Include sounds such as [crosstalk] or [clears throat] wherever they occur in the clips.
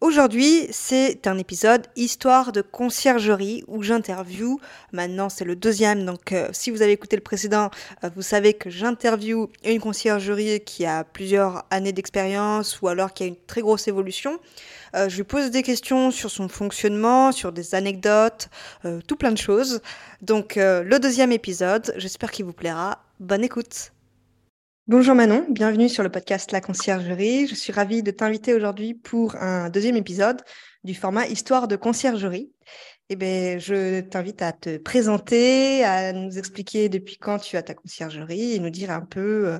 Aujourd'hui, c'est un épisode Histoire de conciergerie où j'interview. Maintenant, c'est le deuxième, donc euh, si vous avez écouté le précédent, euh, vous savez que j'interview une conciergerie qui a plusieurs années d'expérience ou alors qui a une très grosse évolution. Euh, je lui pose des questions sur son fonctionnement, sur des anecdotes, tout plein de choses. Donc, le deuxième épisode, j'espère qu'il vous plaira. Bonne écoute. Bonjour Manon, bienvenue sur le podcast La Conciergerie. Je suis ravie de t'inviter aujourd'hui pour un deuxième épisode du format Histoire de conciergerie. Eh bien, je t'invite à te présenter, à nous expliquer depuis quand tu as ta conciergerie et nous dire un peu euh,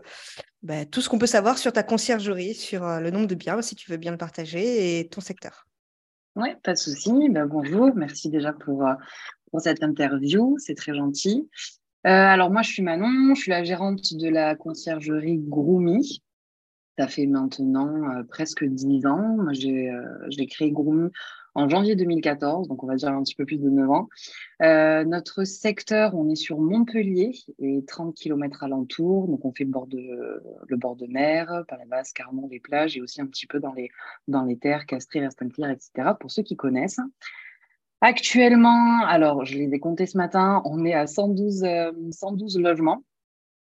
ben, tout ce qu'on peut savoir sur ta conciergerie, sur euh, le nombre de biens, si tu veux bien le partager, et ton secteur. Oui, pas de souci. Ben, bonjour, merci déjà pour, euh, pour cette interview, c'est très gentil. Euh, alors moi, je suis Manon, je suis la gérante de la conciergerie Groomy. Ça fait maintenant euh, presque dix ans. Moi, j'ai euh, créé Groomy en janvier 2014, donc on va dire un petit peu plus de neuf ans. Notre secteur, on est sur Montpellier et 30 km alentour, donc on fait le bord de, le bord de mer, par la basse, Carmont, les plages et aussi un petit peu dans les, dans les terres, Castries, Restinquières, etc. pour ceux qui connaissent. Actuellement, alors je les ai comptés ce matin, on est à 112, euh, 112 logements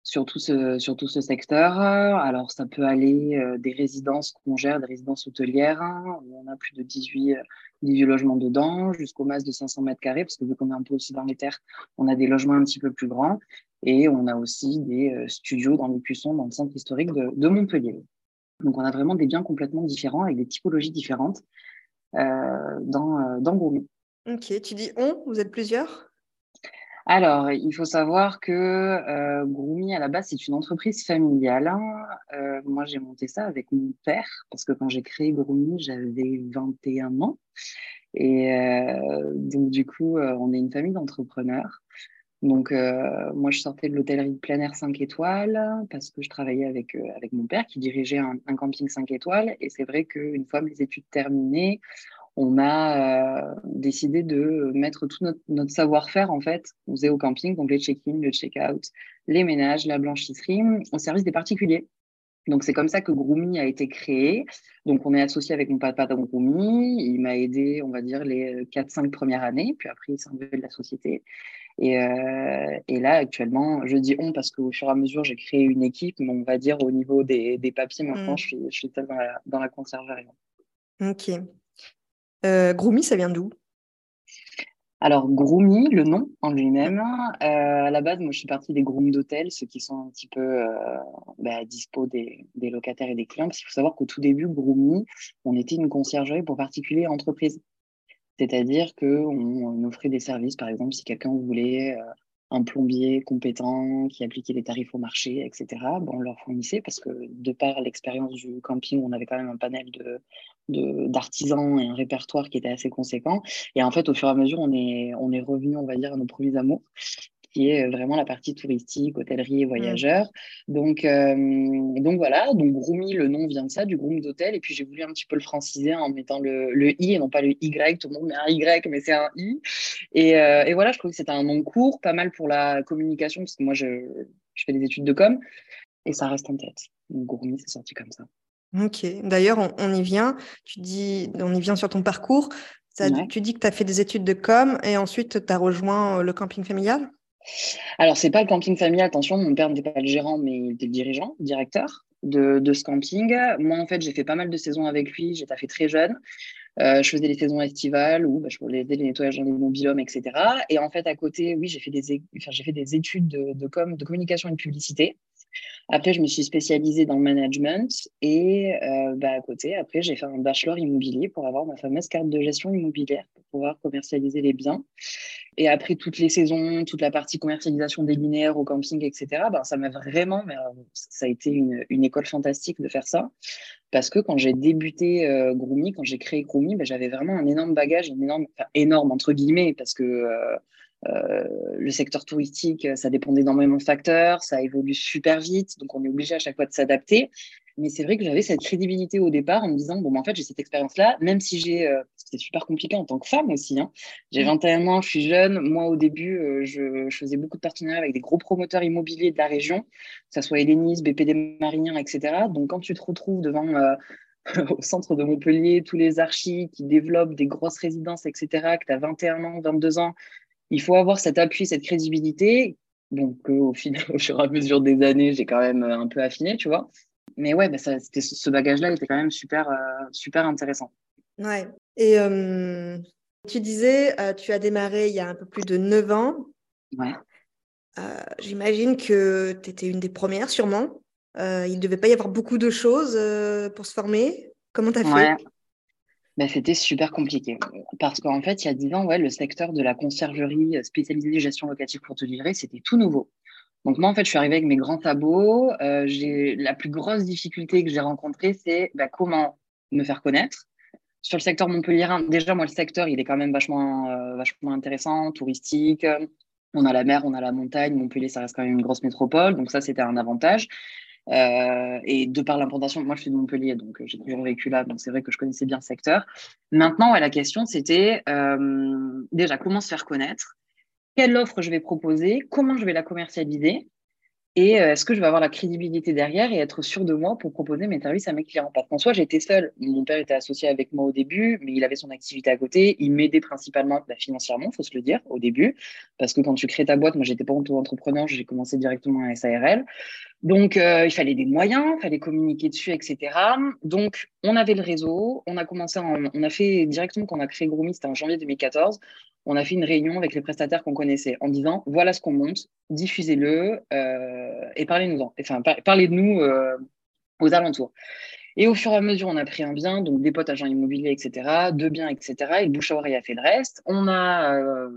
sur tout ce, sur tout ce secteur. Alors ça peut aller euh, des résidences qu'on gère, des résidences hôtelières, où on a plus de 18, euh, 18 logements dedans, jusqu'au masse de 500 mètres carrés, parce que vu qu'on est un peu aussi dans les terres, on a des logements un petit peu plus grands. Et on a aussi des euh, studios dans les Cuissons, dans le centre historique de, de Montpellier. Donc on a vraiment des biens complètement différents, avec des typologies différentes euh, dans, euh, dans Gourmet. Ok, tu dis on, vous êtes plusieurs? Alors, il faut savoir que euh, à la base, c'est une entreprise familiale. Euh, moi, j'ai monté ça avec mon père, parce que quand j'ai créé Groomy, j'avais 21 ans. Et euh, donc, du coup, euh, on est une famille d'entrepreneurs. Donc, moi, je sortais de l'hôtellerie de plein air 5 étoiles parce que je travaillais avec, avec mon père qui dirigeait un, un camping 5 étoiles. Et c'est vrai qu'une fois mes études terminées, on a euh, décidé de mettre tout notre, notre savoir-faire, en fait, on faisait au camping, donc les check-in, le check-out, les ménages, la blanchisserie, au service des particuliers. Donc, c'est comme ça que Groomy a été créé. Donc, on est associé avec mon papa dans Groomy. Il m'a aidé, on va dire, les 4-5 premières années. Puis après, il s'est enlevé de la société. Et, euh, et là, actuellement, je dis on parce qu'au fur et à mesure, j'ai créé une équipe. Mais on va dire, au niveau des, des papiers, maintenant, Mm. je suis, je suis dans la, dans la conserverie. Ok. Euh, ça vient d'où? Alors, Groomy, le nom en lui-même, euh, à la base, moi, je suis partie des grooms d'hôtel, ceux qui sont un petit peu euh, bah, à dispo des, des locataires et des clients. Parce qu'il faut savoir qu'au tout début, Groomy, on était une conciergerie pour particuliers et entreprises. C'est-à-dire qu'on on offrait des services, par exemple, si quelqu'un voulait euh, un plombier compétent qui appliquait les tarifs au marché, etc., ben, on leur fournissait parce que de par l'expérience du camping, on avait quand même un panel d'artisans et un répertoire qui était assez conséquent. Et en fait, au fur et à mesure, on est, on est revenu, on va dire, à nos premiers amours, qui est vraiment la partie touristique, hôtellerie et voyageurs. Donc, euh, donc voilà, donc Groomy, le nom vient de ça, du groom d'hôtel. Et puis j'ai voulu un petit peu le franciser en mettant le, le I et non pas le Y. Tout le monde met un Y, mais c'est un I. Et, euh, et voilà, je trouve que c'était un nom court, pas mal pour la communication, parce que moi, je, je fais des études de com et ça reste en tête. Donc Groomy, c'est sorti comme ça. Ok. D'ailleurs, on, on y vient. Tu dis, on y vient sur ton parcours. Ça- Ouais. Tu dis que tu as fait des études de com et ensuite tu as rejoint euh, le camping familial? Alors, c'est pas le camping familial, attention, mon père n'était pas le gérant, mais il était le dirigeant, directeur de, ce camping. Moi, en fait, j'ai fait pas mal de saisons avec lui, j'ai fait très jeune. Euh, je faisais les saisons estivales où bah, je faisais les nettoyages dans les mobilhommes, etc. Et en fait, à côté, oui, j'ai fait des, fait des études de, de, com, de communication et de publicité. Après, je me suis spécialisée dans le management et euh, bah, à côté, après, j'ai fait un bachelor immobilier pour avoir ma fameuse carte de gestion immobilière pour pouvoir commercialiser les biens. Et après toutes les saisons, toute la partie commercialisation des linéaires au camping, etc., ben, ça m'a vraiment, euh, ça a été une, école fantastique de faire ça. Parce que quand j'ai débuté euh, quand j'ai créé Groomy, ben, j'avais vraiment un énorme bagage, énorme, énorme entre guillemets, parce que euh, euh, le secteur touristique, ça dépend énormément de facteurs, ça évolue super vite, donc on est obligé à chaque fois de s'adapter. Mais c'est vrai que j'avais cette crédibilité au départ en me disant, bon, en fait, j'ai cette expérience-là, même si j'ai, euh, c'est super compliqué en tant que femme aussi, hein. j'ai 21 mmh. ans, je suis jeune, moi au début, euh, je, je, faisais beaucoup de partenariats avec des gros promoteurs immobiliers de la région, que ce soit Hélénis, BPD Marignan, etc. Donc quand tu te retrouves devant... [laughs] au centre de Montpellier, tous les archis qui développent des grosses résidences, etc., que tu as 21 ans, 22 ans, il faut avoir cet appui, cette crédibilité. Donc, au final, [laughs] au fur et à mesure des années, j'ai quand même euh, un peu affiné, tu vois. Mais ouais, bah ça, ce bagage-là était quand même super, euh, super intéressant. Ouais. Et euh, tu disais, tu as démarré il y a un peu plus de 9 ans. Ouais. J'imagine que tu étais une des premières, sûrement. il ne devait pas y avoir beaucoup de choses pour se former. Comment tu as fait ben, C'était super compliqué. Parce qu'en fait, il y a 10 ans, ouais, le secteur de la conciergerie spécialisée gestion locative pour te livrer, c'était tout nouveau. Donc moi, en fait, je suis arrivée avec mes grands sabots. Euh, la plus grosse difficulté que j'ai rencontrée, c'est ben, comment me faire connaître. Sur le secteur montpelliérain, déjà, moi, le secteur, il est quand même vachement, euh, vachement intéressant, touristique. On a la mer, on a la montagne. Montpellier, ça reste quand même une grosse métropole. Donc ça, c'était un avantage. Euh, et de par l'implantation, moi je suis de Montpellier, donc euh, j'ai toujours vécu là, donc c'est vrai que je connaissais bien le secteur. Maintenant, la question c'était euh, déjà comment se faire connaître, quelle offre je vais proposer, comment je vais la commercialiser, et est-ce que je vais avoir la crédibilité derrière et être sûr de moi pour proposer mes services à mes clients? Parce qu'en soi, j'étais seule. Mon père était associé avec moi au début, mais il avait son activité à côté. Il m'aidait principalement bah, financièrement, faut se le dire, au début. Parce que quand tu crées ta boîte, moi, j'étais pas auto-entrepreneur, j'ai commencé directement à SARL. Donc, euh, il fallait des moyens, il fallait communiquer dessus, etc. Donc, on avait le réseau. On a commencé, on a fait directement quand on a créé Groomy, c'était en janvier 2014 on a fait une réunion avec les prestataires qu'on connaissait en disant voilà ce qu'on monte, diffusez-le euh, et parlez-nous-en. Enfin, parlez de nous euh, aux alentours. Et au fur et à mesure, on a pris un bien, donc des potes agents immobiliers, etc., deux biens, etc. Et le a fait le reste. On a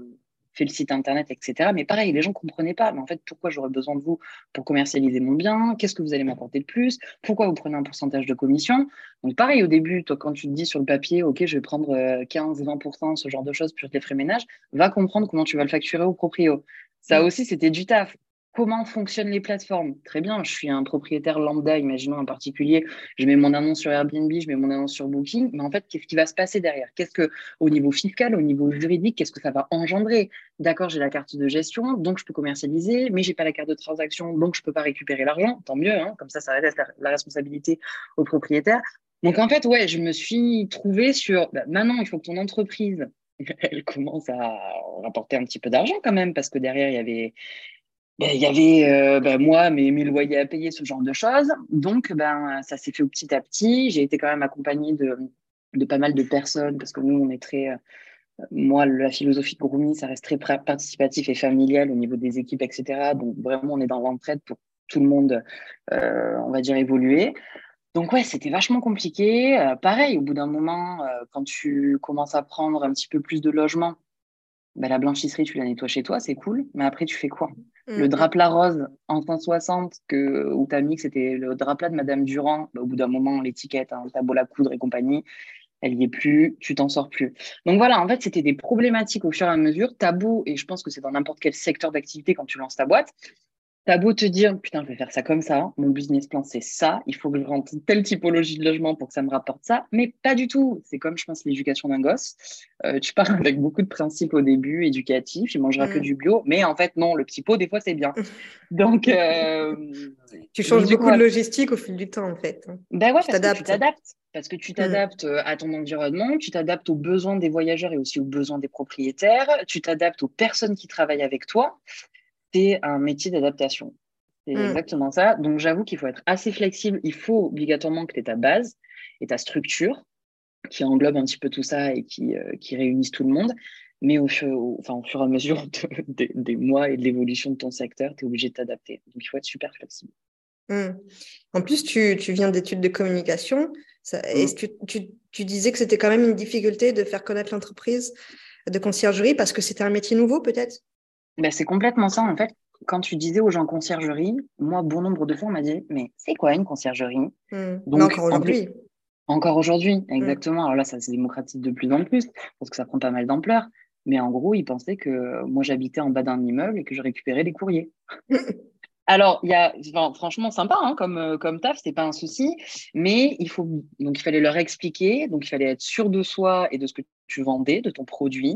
fait le site internet, etc. Mais pareil, les gens ne comprenaient pas. Mais en fait, pourquoi j'aurais besoin de vous pour commercialiser mon bien? Qu'est-ce que vous allez m'apporter de plus? Pourquoi vous prenez un pourcentage de commission? Donc pareil, au début, toi, quand tu te dis sur le papier, OK, je vais prendre 15, euh, 20%, ce genre de choses, plus les frais ménage, va comprendre comment tu vas le facturer au proprio. Ça mmh. aussi, c'était du taf comment fonctionnent les plateformes. Très bien, je suis un propriétaire lambda, imaginons un particulier, je mets mon annonce sur Airbnb, je mets mon annonce sur Booking, mais en fait, qu'est-ce qui va se passer derrière? Qu'est-ce que, au niveau fiscal, au niveau juridique, qu'est-ce que ça va engendrer? D'accord, j'ai la carte de gestion, donc je peux commercialiser, mais j'ai pas la carte de transaction, donc je peux pas récupérer l'argent. Tant mieux, hein, comme ça, ça reste la, responsabilité au propriétaire. Donc en fait, ouais, je me suis trouvée sur, bah, maintenant, il faut que ton entreprise [laughs] elle commence à rapporter un petit peu d'argent quand même, parce que derrière, il y avait, ben, il y avait euh, ben, moi mes, mes, loyers à payer, ce genre de choses. Donc, ben, ça s'est fait petit à petit. J'ai été quand même accompagnée de, de pas mal de personnes parce que nous, on est très. Euh, moi, la philosophie de Groumi, ça reste très participatif et familial au niveau des équipes, etc. Donc, vraiment, on est dans l'entraide pour tout le monde, euh, on va dire, évoluer. Donc, ouais, c'était vachement compliqué. Euh, pareil, au bout d'un moment, quand tu commences à prendre un petit peu plus de logement, ben, la blanchisserie, tu la nettoies chez toi, c'est cool. Mais après, tu fais quoi? Le mm. drap-plat rose en 160 que, où tu as mis que c'était le drap-plat de Madame Durand, ben, au bout d'un moment, l'étiquette, hein, le beau la coudre et compagnie, elle y est plus, tu t'en sors plus. Donc voilà, en fait, c'était des problématiques au fur et à mesure, tabou, et je pense que c'est dans n'importe quel secteur d'activité quand tu lances ta boîte, T'as beau te dire, putain, je vais faire ça comme ça, mon business plan, c'est ça, il faut que je rentre telle typologie de logement pour que ça me rapporte ça, mais pas du tout. C'est comme, je pense, l'éducation d'un gosse. Euh, tu pars [laughs] avec beaucoup de principes au début, éducatifs, il mangera que mm. du bio, mais en fait, non, le petit pot, des fois, c'est bien. [laughs] Donc, euh, tu changes beaucoup de logistique au fil du temps, en fait. Ben ouais, parce que tu t'adaptes. Parce que tu mm. t'adaptes euh, à ton environnement, tu t'adaptes aux besoins des voyageurs et aussi aux besoins des propriétaires, tu t'adaptes aux personnes qui travaillent avec toi c'est un métier d'adaptation. C'est mm. exactement ça. Donc j'avoue qu'il faut être assez flexible. Il faut obligatoirement que tu aies ta base et ta structure qui englobe un petit peu tout ça et qui, euh, qui réunissent tout le monde. Mais au, enfin, au fur et à mesure [laughs] des mois et de l'évolution de ton secteur, tu es obligé de t'adapter. Donc il faut être super flexible. Mmh. En plus, tu, viens d'études de communication. Mmh. Est-ce que tu, disais que c'était quand même une difficulté de faire connaître l'entreprise de conciergerie parce que c'était un métier nouveau, peut-être? Ben, C'est complètement ça, en fait. Quand tu disais aux gens conciergerie, moi, bon nombre de fois, on m'a dit Mais c'est quoi une conciergerie? Mmh. Donc, encore aujourd'hui. Encore aujourd'hui, exactement. Alors là, ça se démocratise de plus en plus parce que ça prend pas mal d'ampleur. Mais en gros, ils pensaient que moi, j'habitais en bas d'un immeuble et que je récupérais les courriers. [laughs] Alors, il y a, franchement, sympa hein, comme, euh, comme taf, c'est pas un souci, mais il faut, donc il fallait leur expliquer, donc il fallait être sûr de soi et de ce que tu vendais, de ton produit.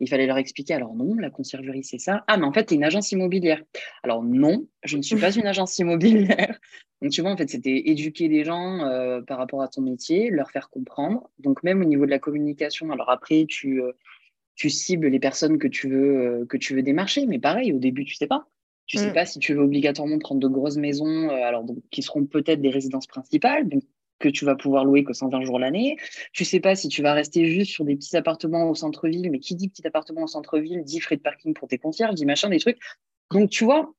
Il fallait leur expliquer, alors non, la conciergerie, c'est ça. Ah, mais en fait, tu es une agence immobilière. Alors non, je ne suis pas une agence immobilière. Donc, tu vois, en fait, c'était éduquer les gens euh, par rapport à ton métier, leur faire comprendre. Donc, même au niveau de la communication, alors après, tu, euh, tu cibles les personnes que tu veux, que tu veux démarcher, mais pareil, au début, tu sais pas. Tu ne sais mm. pas si tu veux obligatoirement prendre de grosses maisons, euh, alors qui seront peut-être des résidences principales, donc que tu vas pouvoir louer que 120 jours l'année. Tu sais pas si tu vas rester juste sur des petits appartements au centre-ville, mais qui dit petit appartement au centre-ville dit frais de parking pour tes concierges, dit machin, des trucs. Donc tu vois,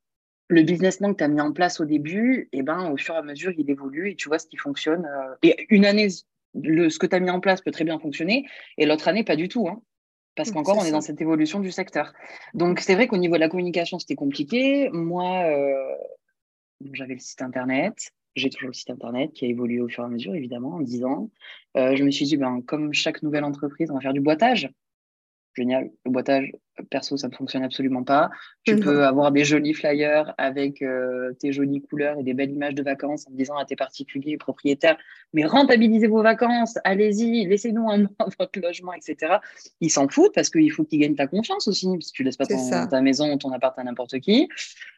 le business plan que tu as mis en place au début, et eh ben, au fur et à mesure, il évolue et tu vois ce qui fonctionne. Euh, et une année, le, ce que tu as mis en place peut très bien fonctionner, et l'autre année, pas du tout. Hein parce qu'encore, on est dans cette évolution du secteur. Donc, c'est vrai qu'au niveau de la communication, c'était compliqué. Moi, euh, j'avais le site Internet. J'ai toujours le site Internet qui a évolué au fur et à mesure, évidemment, en 10 ans. Euh, je me suis dit, ben, comme chaque nouvelle entreprise, on va faire du boitage génial. Le boitage, perso, ça ne fonctionne absolument pas. Tu peux avoir des jolis flyers avec euh, tes jolies couleurs et des belles images de vacances en disant à tes particuliers, propriétaires, mais rentabilisez vos vacances, allez-y, laissez-nous un mois [laughs] votre logement, etc. Ils s'en foutent parce qu'il faut qu'ils gagnent ta confiance aussi, parce que tu laisses pas ta maison ou ton appart à n'importe qui.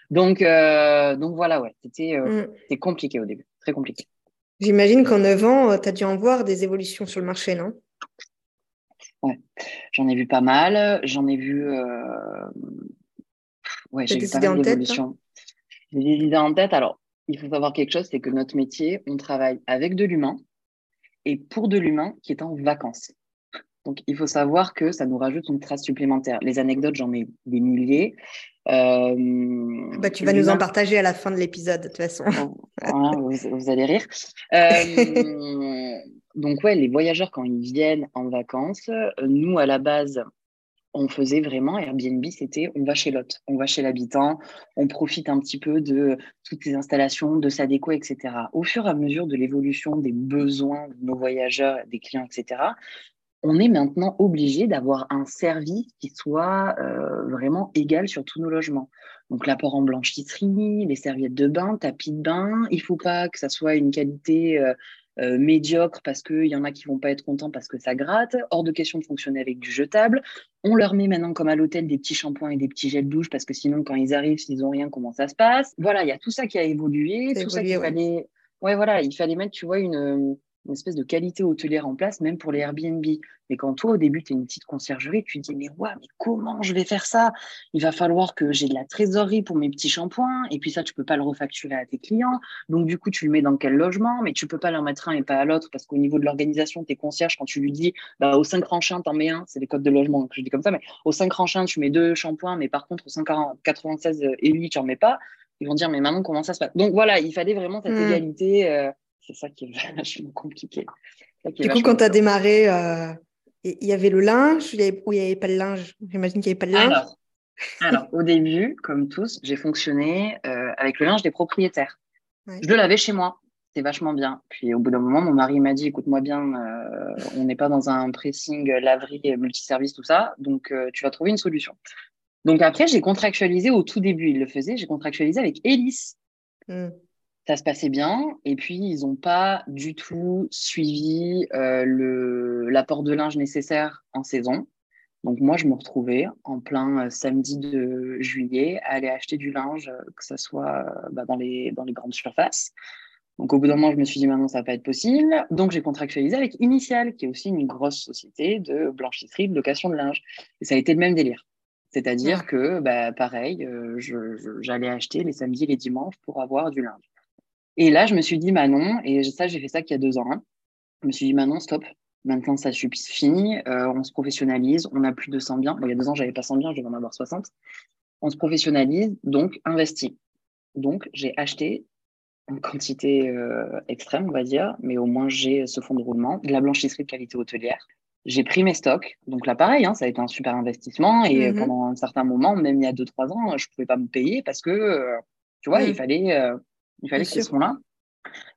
Donc, euh, donc voilà, ouais, c'était euh, mm. compliqué au début, très compliqué. J'imagine qu'en 9 ans, tu as dû en voir des évolutions sur le marché, non? Ouais, j'en ai vu pas mal. J'en ai vu. Euh... Ouais, j'ai vu pas mal d'évolutions. J'ai des idées en tête. Alors, il faut savoir quelque chose c'est que notre métier, on travaille avec de l'humain et pour de l'humain qui est en vacances. Donc, il faut savoir que ça nous rajoute une trace supplémentaire. Les anecdotes, j'en ai des milliers. Euh, bah, tu vas nous en partager à la fin de l'épisode, de toute façon. vous, vous, allez rire. [laughs] Euh, donc ouais, les voyageurs quand ils viennent en vacances, euh, nous à la base, on faisait vraiment Airbnb, c'était on va chez l'hôte, on va chez l'habitant, on profite un petit peu de toutes les installations, de sa déco, etc. Au fur et à mesure de l'évolution des besoins de nos voyageurs, des clients, etc., on est maintenant obligé d'avoir un service qui soit euh, vraiment égal sur tous nos logements. Donc l'apport en blanchisserie, les serviettes de bain, tapis de bain, il faut pas que ça soit une qualité euh, euh, médiocre parce qu'il y en a qui vont pas être contents parce que ça gratte. Hors de question de fonctionner avec du jetable. On leur met maintenant, comme à l'hôtel, des petits shampoings et des petits gels douche parce que sinon, quand ils arrivent, s'ils ont rien, comment ça se passe? Voilà, il y a tout ça qui a évolué. Tout ça qu'il fallait. Ouais, voilà, il fallait mettre, tu vois, une, une espèce de qualité hôtelière en place, même pour les Airbnb. Mais quand toi, au début, tu es une petite conciergerie, tu te dis, mais ouais, mais comment je vais faire ça? Il va falloir que j'ai de la trésorerie pour mes petits shampoings, et puis ça, tu peux pas le refacturer à tes clients. Donc, du coup, tu le mets dans quel logement? Mais tu peux pas leur mettre un et pas à l'autre, parce qu'au niveau de l'organisation, tes concierges, quand tu lui dis, bah, au 5 ranchins, t'en mets un, c'est les codes de logement, donc je dis comme ça, mais au 5 ranchins, tu mets deux shampoings, mais par contre, au 596 Elite, tu n'en mets pas. Ils vont dire, mais maintenant, comment ça se passe? Donc, voilà, il fallait vraiment cette mmh. égalité. Euh, c'est ça qui est [laughs] vachement compliqué. du coup, quand tu as démarré, euh, il y avait le linge ou il n'y avait pas le linge? J'imagine qu'il n'y avait pas de linge. Alors, au début, comme tous, j'ai fonctionné euh, avec le linge des propriétaires. Je le lavais chez moi. C'était vachement bien. Puis au bout d'un moment, mon mari m'a dit écoute-moi bien, euh, on n'est pas dans un pressing laverie multiservice, tout ça. Donc, tu vas trouver une solution. Donc après, j'ai contractualisé au tout début, il le faisait, j'ai contractualisé avec Elis. Hmm ça se passait bien. Et puis, ils n'ont pas du tout suivi euh, l'apport de linge nécessaire en saison. Donc, moi, je me retrouvais en plein euh, samedi de juillet à aller acheter du linge, euh, que ce soit bah, dans, les, dans les grandes surfaces. Donc, au bout d'un moment, je me suis dit, maintenant, ça va pas être possible. Donc, j'ai contractualisé avec Initial, qui est aussi une grosse société de blanchisserie, de location de linge. Et ça a été le même délire. C'est-à-dire que, bah, pareil, j'allais acheter les samedis et les dimanches pour avoir du linge. Et là, je me suis dit, Manon, et ça, j'ai fait ça qu'il y a deux ans. Hein. Je me suis dit, Manon, stop. Maintenant, ça suffit, fini. Euh, on se professionnalise. On a plus de 100 biens. il y a deux ans, j'avais pas 100 biens, je devais en avoir 60. On se professionnalise, donc investis. Donc, j'ai acheté en quantité euh, extrême, on va dire, mais au moins j'ai ce fond de roulement, de la blanchisserie de qualité hôtelière. J'ai pris mes stocks. Donc là, pareil, hein, ça a été un super investissement. Et mhm. pendant un certain moment, même il y a 2-3 ans, je ne pouvais pas me payer parce que, euh, tu vois, il mhm. fallait, euh, il fallait qu'ils soient là.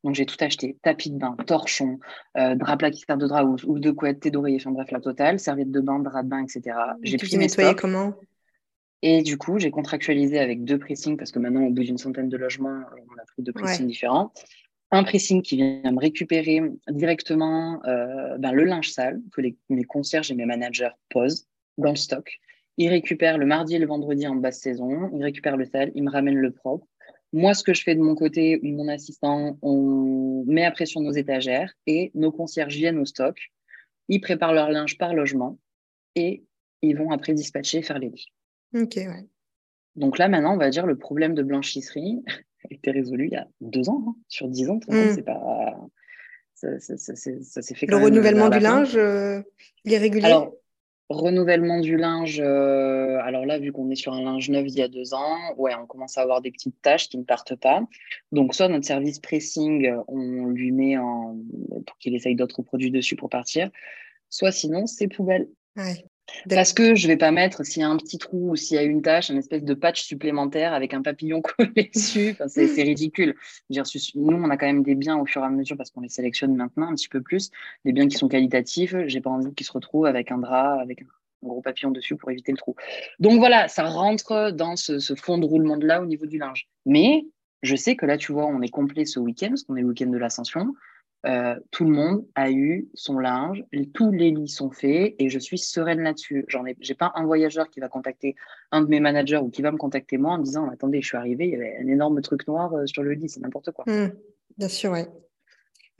Donc j'ai tout acheté tapis de bain, torchon, euh, drap plat qui sert de drap ou, de couette, thé d'oreiller, enfin bref, la totale, serviette de bain, drap de bain, etc. J'ai mes stocks. comment? Et du coup, j'ai contractualisé avec deux pressings parce que maintenant, au bout d'une centaine de logements, on a pris deux pressings différents. Un pressing qui vient me récupérer directement euh, ben, le linge sale que les, mes concierges et mes managers posent dans le stock. Ils récupèrent le mardi et le vendredi en basse saison. Ils récupèrent le sale, ils me ramènent le propre. Moi, ce que je fais de mon côté, mon assistant, on met après sur nos étagères et nos concierges viennent au stock. Ils préparent leur linge par logement et ils vont après dispatcher faire les lits. Ok, ouais. Donc là, maintenant, on va dire le problème de blanchisserie [laughs] a été résolu il y a deux ans. Hein. Sur dix ans, mmh. c'est pas. Ça, s'est fait. Le renouvellement du linge, euh, il est régulier? Alors, renouvellement du linge. Euh, alors là, vu qu'on est sur un linge neuf il y a deux ans, ouais, on commence à avoir des petites taches qui ne partent pas. Donc, soit notre service pressing, on lui met en. pour qu'il essaye d'autres produits dessus pour partir. Soit sinon, c'est poubelle. Ouais. Parce que je vais pas mettre, s'il y a un petit trou ou s'il y a une tache, un espèce de patch supplémentaire avec un papillon [laughs] collé dessus. Enfin, c'est ridicule. Nous, on a quand même des biens au fur et à mesure parce qu'on les sélectionne maintenant un petit peu plus. Des biens qui sont qualitatifs. J'ai pas envie qu'ils se retrouvent avec un drap, avec un gros papillon dessus pour éviter le trou. Donc voilà, ça rentre dans ce, ce fond de roulement de là au niveau du linge. Mais je sais que là, tu vois, on est complet ce week-end parce qu'on est le week-end de l'ascension. Euh, tout le monde a eu son linge, tous les lits sont faits et je suis sereine là-dessus. J'en ai, j'ai pas un voyageur qui va contacter un de mes managers ou qui va me contacter moi en me disant attendez, je suis arrivé, il y avait un énorme truc noir euh, sur le lit, c'est n'importe quoi. Mmh, bien sûr, oui.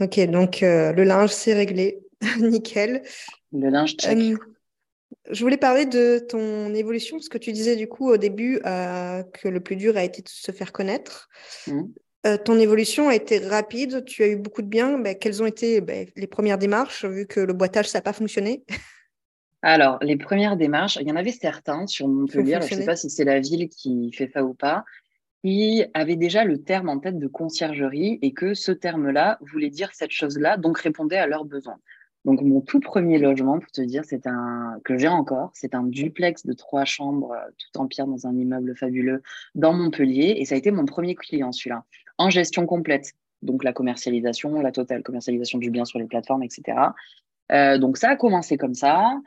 Ok, donc euh, le linge c'est réglé, [laughs] nickel. Le linge check. je voulais parler de ton évolution, parce que tu disais du coup au début que le plus dur a été de se faire connaître. Mmh. Euh, ton évolution a été rapide, tu as eu beaucoup de biens. Ben, quelles ont été ben, les premières démarches, vu que le boitage, ça n'a pas fonctionné? Alors, les premières démarches, il y en avait certains sur Montpellier, je ne sais pas si c'est la ville qui fait ça ou pas, qui avaient déjà le terme en tête de conciergerie et que ce terme-là voulait dire cette chose-là, donc répondait à leurs besoins. Donc, mon tout premier logement, pour te dire, c'est un que j'ai encore, c'est un duplex de trois chambres, euh, tout en pierre dans un immeuble fabuleux dans Montpellier, et ça a été mon premier client, celui-là en gestion complète. Donc la commercialisation, la totale commercialisation du bien sur les plateformes, etc. Euh, donc ça a commencé comme ça.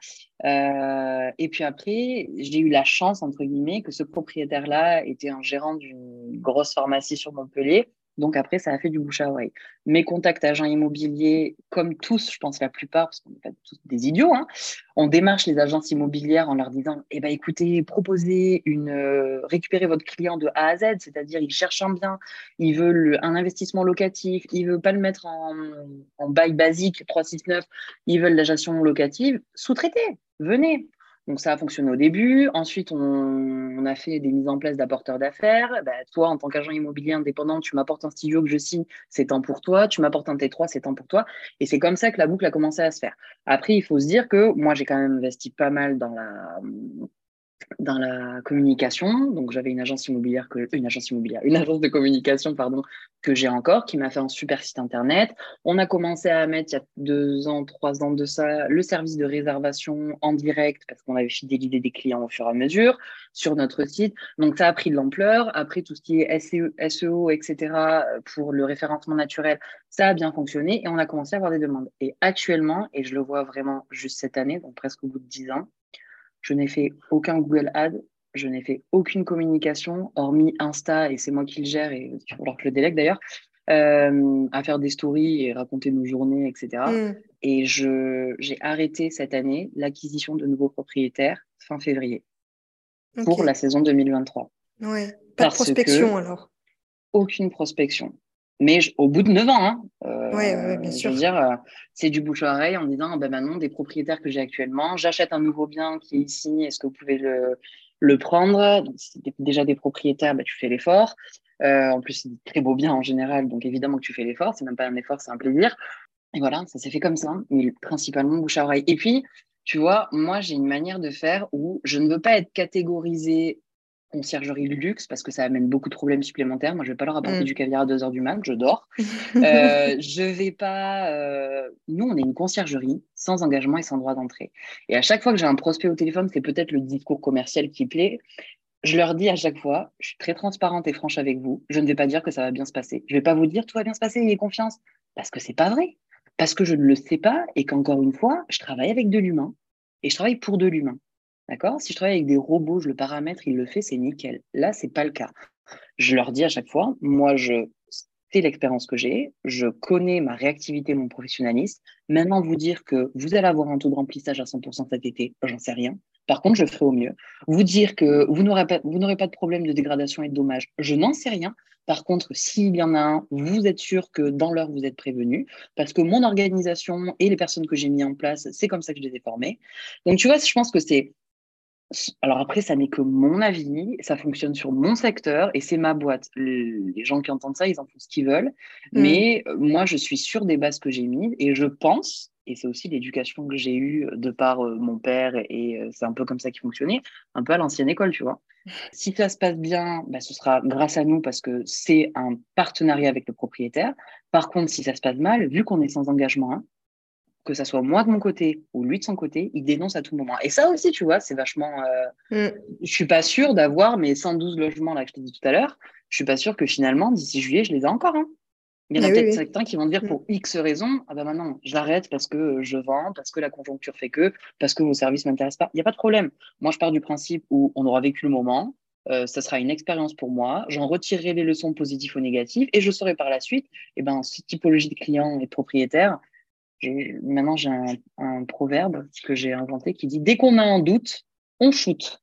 Euh, et puis après, j'ai eu la chance, entre guillemets, que ce propriétaire-là était un gérant d'une grosse pharmacie sur Montpellier donc après, ça a fait du bouche à oreille. Mes contacts agents immobiliers, comme tous, je pense la plupart, parce qu'on n'est pas tous des idiots, hein, on démarche les agences immobilières en leur disant eh ben, écoutez, proposez une, euh, récupérez votre client de A à Z, c'est-à-dire il cherche un bien, il veut un investissement locatif, il veut pas le mettre en, en bail basique 369, ils veulent la gestion locative, sous-traitez, venez. Donc ça a fonctionné au début. Ensuite, on, a fait des mises en place d'apporteurs d'affaires. Bah, toi, en tant qu'agent immobilier indépendant, tu m'apportes un studio que je signe, c'est temps pour toi. Tu m'apportes un T3, c'est temps pour toi. Et c'est comme ça que la boucle a commencé à se faire. Après, il faut se dire que moi, j'ai quand même investi pas mal dans la dans la communication. Donc, j'avais une agence immobilière, une agence immobilière, une agence de communication, pardon, que j'ai encore, qui m'a fait un super site internet. On a commencé à mettre, il y a deux ans, trois ans de ça, le service de réservation en direct, parce qu'on avait fidélisé des clients au fur et à mesure sur notre site. Donc, ça a pris de l'ampleur. Après, tout ce qui est SEO, etc., pour le référencement naturel, ça a bien fonctionné et on a commencé à avoir des demandes. Et actuellement, et je le vois vraiment juste cette année, donc presque au bout de dix ans, je n'ai fait aucun Google Ad, je n'ai fait aucune communication, hormis Insta, et c'est moi qui le gère, et il va falloir que je le délègue d'ailleurs, euh, à faire des stories et raconter nos journées, etc. Mm. Et j'ai arrêté cette année l'acquisition de nouveaux propriétaires fin février pour la saison 2023. Ouais. Pas de prospection alors Aucune prospection mais au bout de 9 ans. Hein, euh, bien sûr. Je veux dire, euh, c'est du bouche à oreille en disant ben maintenant, des propriétaires que j'ai actuellement, j'achète un nouveau bien qui est ici, est-ce que vous pouvez le, le prendre? Donc, Si tu déjà des propriétaires, ben, tu fais l'effort. Euh, en plus, c'est des très beaux biens en général, donc évidemment que tu fais l'effort. C'est même pas un effort, c'est un plaisir. Et voilà, ça s'est fait comme ça, mais principalement bouche à oreille. Et puis, tu vois, moi, j'ai une manière de faire où je ne veux pas être catégorisée conciergerie de luxe parce que ça amène beaucoup de problèmes supplémentaires. Moi, je vais pas leur apporter mm. du caviar à 2 heures du mat, je dors. [laughs] euh, je vais pas. Euh... Nous, on est une conciergerie sans engagement et sans droit d'entrée. Et à chaque fois que j'ai un prospect au téléphone, c'est peut-être le discours commercial qui plaît. Je leur dis à chaque fois, je suis très transparente et franche avec vous. Je ne vais pas dire que ça va bien se passer. Je vais pas vous dire tout va bien se passer, ayez confiance, parce que c'est pas vrai, parce que je ne le sais pas et qu'encore une fois, je travaille avec de l'humain et je travaille pour de l'humain. D'accord? Si je travaille avec des robots, je le paramètre, il le fait, c'est nickel. Là, c'est pas le cas. Je leur dis à chaque fois, moi, je c'est l'expérience que j'ai, je connais ma réactivité, mon professionnalisme. Maintenant, vous dire que vous allez avoir un taux de remplissage à 100% cet été, j'en sais rien. Par contre, je ferai au mieux. Vous dire que vous n'aurez pas, pas de problème de dégradation et de dommages, je n'en sais rien. Par contre, s'il y en a un, vous êtes sûr que dans l'heure, vous êtes prévenu, parce que mon organisation et les personnes que j'ai mis en place, c'est comme ça que je les ai formées. Donc, tu vois, je pense que c'est alors après, ça n'est que mon avis, ça fonctionne sur mon secteur et c'est ma boîte. Les gens qui entendent ça, ils en font ce qu'ils veulent. Mm. Mais euh, moi, je suis sûre des bases que j'ai mises et je pense, et c'est aussi l'éducation que j'ai eue de par euh, mon père et euh, c'est un peu comme ça qui fonctionnait, un peu à l'ancienne école, tu vois. [laughs] Si ça se passe bien, bah, ce sera grâce à nous parce que c'est un partenariat avec le propriétaire. Par contre, si ça se passe mal, vu qu'on est sans engagement, hein, que ça soit moi de mon côté ou lui de son côté, il dénonce à tout moment. Et ça aussi, tu vois, c'est vachement. Euh... Mm. Je suis pas sûre d'avoir mes 112 logements là que je t'ai dit tout à l'heure. Je suis pas sûre que finalement, d'ici juillet, je les ai encore. Hein. Il y en a peut-être certains qui vont dire mm. pour X raisons, ah ben maintenant, je l'arrête parce que je vends, parce que la conjoncture fait que, parce que vos services m'intéressent pas. Il n'y a pas de problème. Moi, je pars du principe où on aura vécu le moment, euh, ça sera une expérience pour moi, j'en retirerai les leçons positives ou négatives et je saurai par la suite, eh ben, cette typologie de clients et de propriétaires, maintenant, j'ai un, proverbe que j'ai inventé qui dit dès qu'on a un doute, on shoot.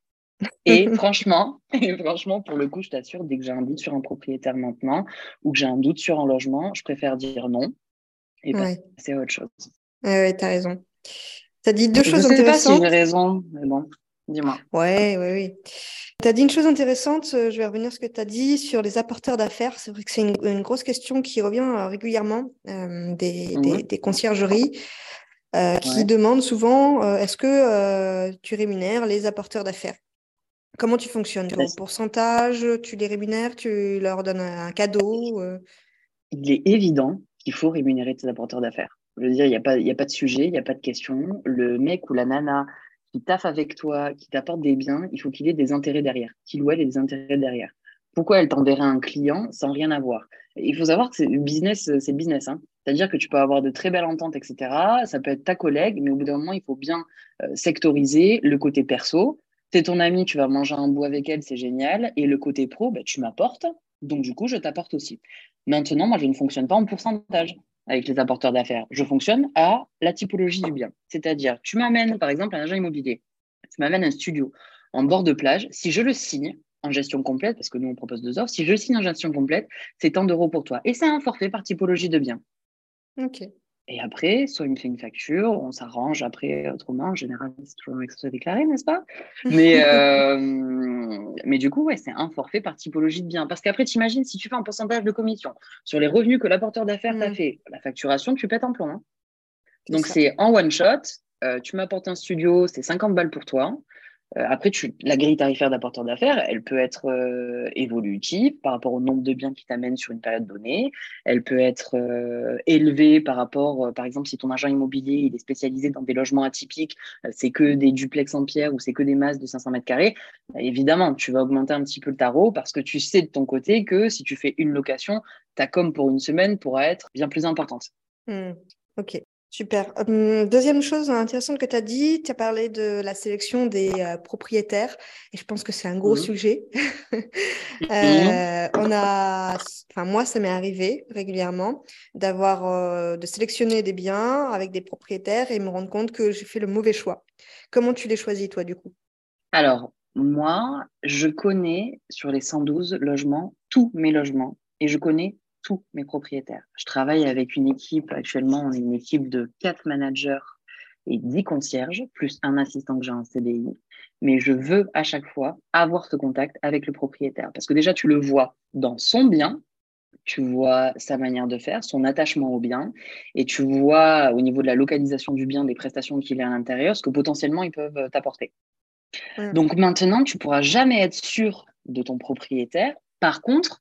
Et [laughs] franchement, [laughs] et franchement, pour le coup, je t'assure, dès que j'ai un doute sur un propriétaire maintenant ou que j'ai un doute sur un logement, je préfère dire non et passer à autre chose. Ouais, tu as raison. Tu as dit deux choses intéressantes. Je sais pas si j'ai raison, mais bon. Dis-moi. Oui, oui, oui. Tu as dit une chose intéressante, euh, je vais revenir sur ce que tu as dit sur les apporteurs d'affaires. C'est vrai que c'est une, grosse question qui revient euh, régulièrement euh, des, des, conciergeries qui demandent souvent est-ce que tu rémunères les apporteurs d'affaires? Comment tu fonctionnes? Pourcentage, tu les rémunères, tu leur donnes un cadeau Il est évident qu'il faut rémunérer tes apporteurs d'affaires. Je veux dire, il n'y a, pas, a pas de sujet, il n'y a pas de question. Le mec ou la nana qui taffe avec toi, qui t'apporte des biens, il faut qu'il ait des intérêts derrière, qu'il ou elle ait des intérêts derrière. Pourquoi elle t'enverrait un client sans rien avoir? Il faut savoir que le business, c'est business. Hein. C'est-à-dire que tu peux avoir de très belles ententes, etc. Ça peut être ta collègue, mais au bout d'un moment, il faut bien euh, sectoriser le côté perso. C'est ton ami, tu vas manger un bout avec elle, c'est génial. Et le côté pro, bah, tu m'apportes. Donc, du coup, je t'apporte aussi. Maintenant, moi, je ne fonctionne pas en pourcentage avec les apporteurs d'affaires. Je fonctionne à la typologie du bien. C'est-à-dire, tu m'amènes, par exemple, un agent immobilier. Tu m'amènes un studio en bord de plage. Si je le signe en gestion complète, parce que nous, on propose deux offres, si je le signe en gestion complète, c'est tant d'euros pour toi. Et c'est un forfait par typologie de bien. OK. Et après, soit il me fait une facture, on s'arrange après autrement. En général, c'est toujours que ce soit déclaré, n'est-ce pas? Mais, [laughs] euh, mais du coup, ouais, c'est un forfait par typologie de bien. Parce qu'après, tu imagines, si tu fais un pourcentage de commission sur les revenus que l'apporteur d'affaires t'a mm. fait, la facturation, tu pètes un plomb. Hein. Donc, c'est en one shot. Euh, tu m'apportes un studio, c'est 50 balles pour toi. Euh, après, tu, la grille tarifaire d'apporteur d'affaires, elle peut être euh, évolutive par rapport au nombre de biens qui t'amènent sur une période donnée. Elle peut être euh, élevée par rapport, par exemple, si ton agent immobilier il est spécialisé dans des logements atypiques, c'est que des duplex en pierre ou c'est que des masses de 500 mètres carrés. Bah, évidemment, tu vas augmenter un petit peu le tarot parce que tu sais de ton côté que si tu fais une location, ta com pour une semaine pourra être bien plus importante. Mmh. Ok. Super. Hum, deuxième chose intéressante que tu as dit, tu as parlé de la sélection des euh, propriétaires et je pense que c'est un gros mmh. sujet. Mmh. [laughs] euh, on a, enfin moi ça m'est arrivé régulièrement d'avoir euh, de sélectionner des biens avec des propriétaires et me rendre compte que j'ai fait le mauvais choix. Comment tu les choisis toi du coup? Alors moi, je connais sur les 112 logements tous mes logements et je connais tous mes propriétaires. Je travaille avec une équipe, actuellement, on est une équipe de quatre managers et dix concierges, plus un assistant que j'ai en CDI. Mais je veux à chaque fois avoir ce contact avec le propriétaire. Parce que déjà, tu le vois dans son bien, tu vois sa manière de faire, son attachement au bien, et tu vois au niveau de la localisation du bien, des prestations qu'il a à l'intérieur, ce que potentiellement ils peuvent t'apporter. Donc maintenant, tu pourras jamais être sûr de ton propriétaire. Par contre,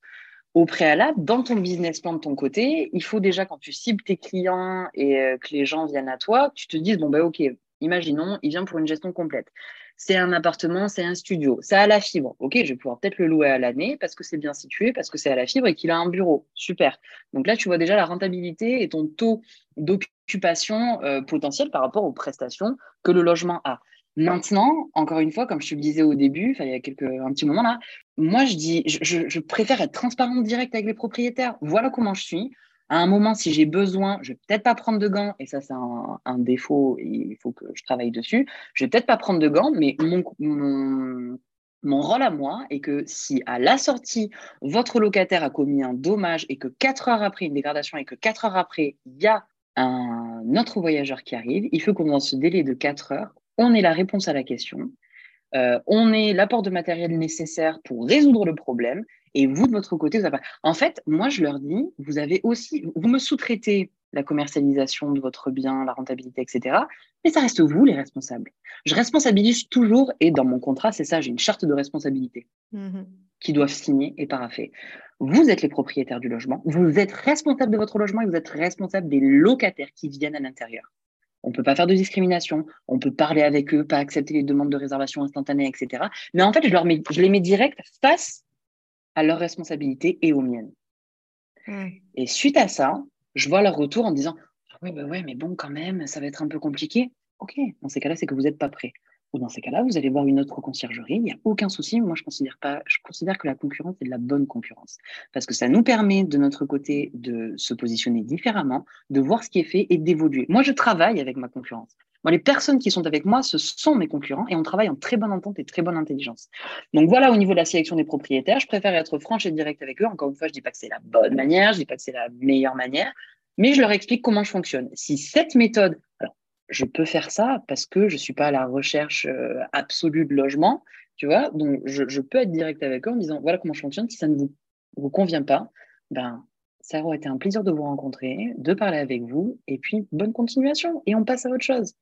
au préalable, dans ton business plan de ton côté, il faut déjà, quand tu cibles tes clients et euh, que les gens viennent à toi, tu te dises, bon, ben, OK, imaginons, il vient pour une gestion complète. C'est un appartement, c'est un studio, ça a la fibre. OK, je vais pouvoir peut-être le louer à l'année parce que c'est bien situé, parce que c'est à la fibre et qu'il a un bureau. Super. Donc là, tu vois déjà la rentabilité et ton taux d'occupation euh, potentiel par rapport aux prestations que le logement a. Maintenant, encore une fois, comme je te le disais au début, il y a quelques, un petit moment là, moi je dis, je, préfère être transparente direct avec les propriétaires. Voilà comment je suis. À un moment, si j'ai besoin, je vais peut-être pas prendre de gants, et ça c'est un, défaut, il faut que je travaille dessus. Je vais peut-être pas prendre de gants, mais mon, mon, mon rôle à moi est que si à la sortie, votre locataire a commis un dommage et que quatre heures après, une dégradation, et que quatre heures après, il y a un autre voyageur qui arrive, il faut qu'on dans ce délai de quatre heures, on est la réponse à la question, euh, on est l'apport de matériel nécessaire pour résoudre le problème, et vous, de votre côté, vous avez... En fait, moi, je leur dis, vous avez aussi, vous me sous-traitez la commercialisation de votre bien, la rentabilité, etc. Mais ça reste vous les responsables. Je responsabilise toujours, et dans mon contrat, c'est ça, j'ai une charte de responsabilité mmh qui doivent signer et paraffer. Vous êtes les propriétaires du logement, vous êtes responsable de votre logement et vous êtes responsable des locataires qui viennent à l'intérieur. On ne peut pas faire de discrimination, on peut parler avec eux, pas accepter les demandes de réservation instantanée, etc. Mais en fait, je, leur mets, je les mets direct face à leurs responsabilités et aux miennes. Et suite à ça, je vois leur retour en disant ah Oui, bah ouais, mais bon, quand même, ça va être un peu compliqué. Ok, dans ces cas-là, c'est que vous n'êtes pas prêt dans ces cas-là, vous allez voir une autre conciergerie. Il n'y a aucun souci. Moi, je considère pas, je considère que la concurrence est de la bonne concurrence parce que ça nous permet de notre côté de se positionner différemment, de voir ce qui est fait et d'évoluer. Moi, je travaille avec ma concurrence. Moi, les personnes qui sont avec moi, ce sont mes concurrents et on travaille en très bonne entente et très bonne intelligence. Donc voilà, au niveau de la sélection des propriétaires, je préfère être franche et direct avec eux. Encore une fois, je dis pas que c'est la bonne manière, je dis pas que c'est la meilleure manière, mais je leur explique comment je fonctionne. Si cette méthode, je peux faire ça parce que je ne suis pas à la recherche euh, absolue de logement, tu vois? Donc, je, peux être direct avec eux en disant voilà comment je fonctionne. Si ça ne vous, convient pas, ben, ça aurait été un plaisir de vous rencontrer, de parler avec vous, et puis bonne continuation. Et on passe à autre chose.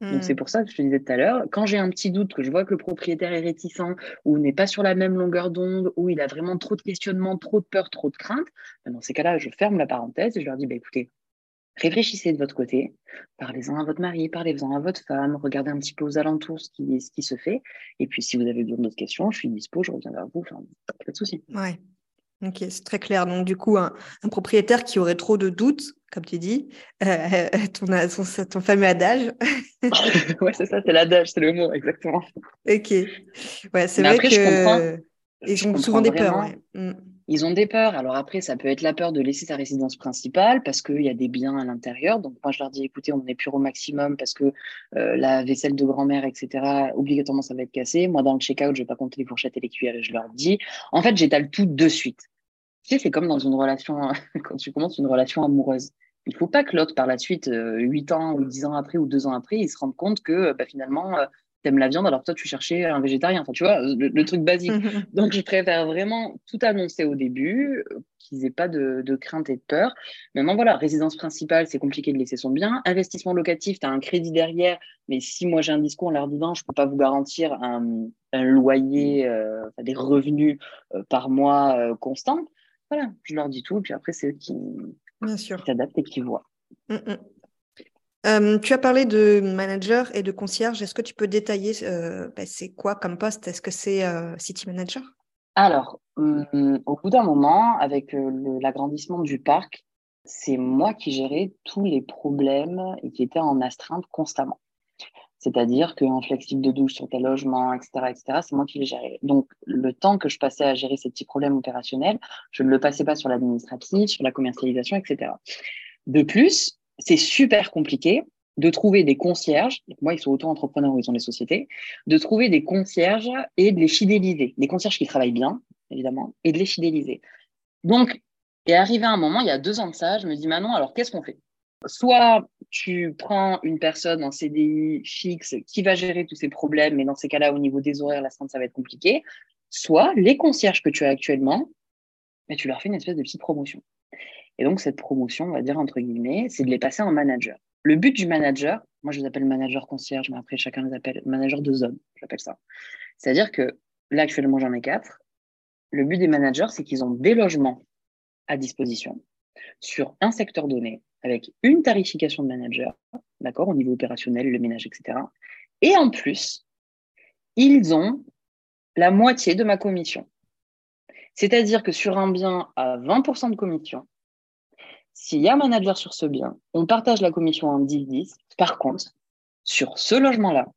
Donc, c'est hmm. pour ça que je te disais tout à l'heure, quand j'ai un petit doute, que je vois que le propriétaire est réticent ou n'est pas sur la même longueur d'onde, ou il a vraiment trop de questionnements, trop de peur, trop de crainte, ben, dans ces cas-là, je ferme la parenthèse et je leur dis bah, écoutez, réfléchissez de votre côté, parlez-en à votre mari, parlez-en à votre femme, regardez un petit peu aux alentours ce qui, ce qui se fait. Et puis, si vous avez besoin d'autres questions, je suis dispo, je reviens vers vous, enfin, pas de souci. Ouais. Ok, c'est très clair. Donc, du coup, un, propriétaire qui aurait trop de doutes, comme tu dis, euh, ton, ton, fameux adage. [laughs] ouais, c'est ça, c'est l'adage, c'est le mot, exactement. Ok. Ouais, c'est vrai que. Ils ont souvent des peurs. Ouais. Ils ont des peurs. Alors après, ça peut être la peur de laisser sa résidence principale parce qu'il y a des biens à l'intérieur. Donc moi, je leur dis, écoutez, on est pur au maximum parce que euh, la vaisselle de grand-mère, etc., obligatoirement, ça va être cassé. Moi, dans le check-out, je vais pas compter les fourchettes et les cuillères je leur dis. En fait, j'étale tout de suite. Tu sais, c'est comme dans une relation, [laughs] quand tu commences une relation amoureuse. Il faut pas que l'autre, par la suite, euh, huit ans ou dix ans après ou deux ans après, il se rende compte que bah, finalement, euh, t'aimes la viande, alors toi, tu cherchais un végétarien. Enfin, tu vois, le, truc basique. [laughs] [laughs] Donc, je préfère vraiment tout annoncer au début, euh, qu'ils n'aient pas de, crainte et de peur. Maintenant, voilà, résidence principale, c'est compliqué de laisser son bien. Investissement locatif, tu as un crédit derrière, mais si moi j'ai un discours en leur disant, je ne peux pas vous garantir un, loyer, euh, des revenus euh, par mois constants, voilà, je leur dis tout, puis après, c'est eux qui, s'adaptent et qui voient. Mm, mm. Euh, tu as parlé de manager et de concierge. Est-ce que tu peux détailler euh, ben, c'est quoi comme poste? Est-ce que c'est euh, city manager? Alors, hum, au bout d'un moment, avec l'agrandissement du parc, c'est moi qui gérais tous les problèmes et qui étaient en astreinte constamment. C'est-à-dire qu'en flexible de douche sur tes logements, etc., etc., c'est moi qui les gérais. Donc, le temps que je passais à gérer ces petits problèmes opérationnels, je ne le passais pas sur l'administratif, sur la commercialisation, etc. De plus, c'est super compliqué de trouver des concierges, moi ils sont auto-entrepreneurs ou ils ont des sociétés, de trouver des concierges et de les fidéliser. Des concierges qui travaillent bien, évidemment, et de les fidéliser. Donc, est arrivé un moment, il y a deux ans de ça, je me dis, Manon, alors qu'est-ce qu'on fait? Soit tu prends une personne en CDI fixe qui va gérer tous ces problèmes, mais dans ces cas-là, au niveau des horaires, la ça va être compliqué. Soit les concierges que tu as actuellement, mais tu leur fais une espèce de petite promotion. Et donc, cette promotion, on va dire entre guillemets, c'est de les passer en manager. Le but du manager, moi je les appelle manager concierge, mais après chacun les appelle manager de zone, j'appelle ça. C'est-à-dire que là, actuellement, j'en ai quatre. le but des managers, c'est qu'ils ont des logements à disposition sur un secteur donné, avec une tarification de manager, d'accord, au niveau opérationnel, le ménage, etc. Et en plus, ils ont la moitié de ma commission. C'est-à-dire que sur un bien à 20% de commission, s'il y a un manager sur ce bien, on partage la commission en 10-10. Par contre, sur ce logement-là,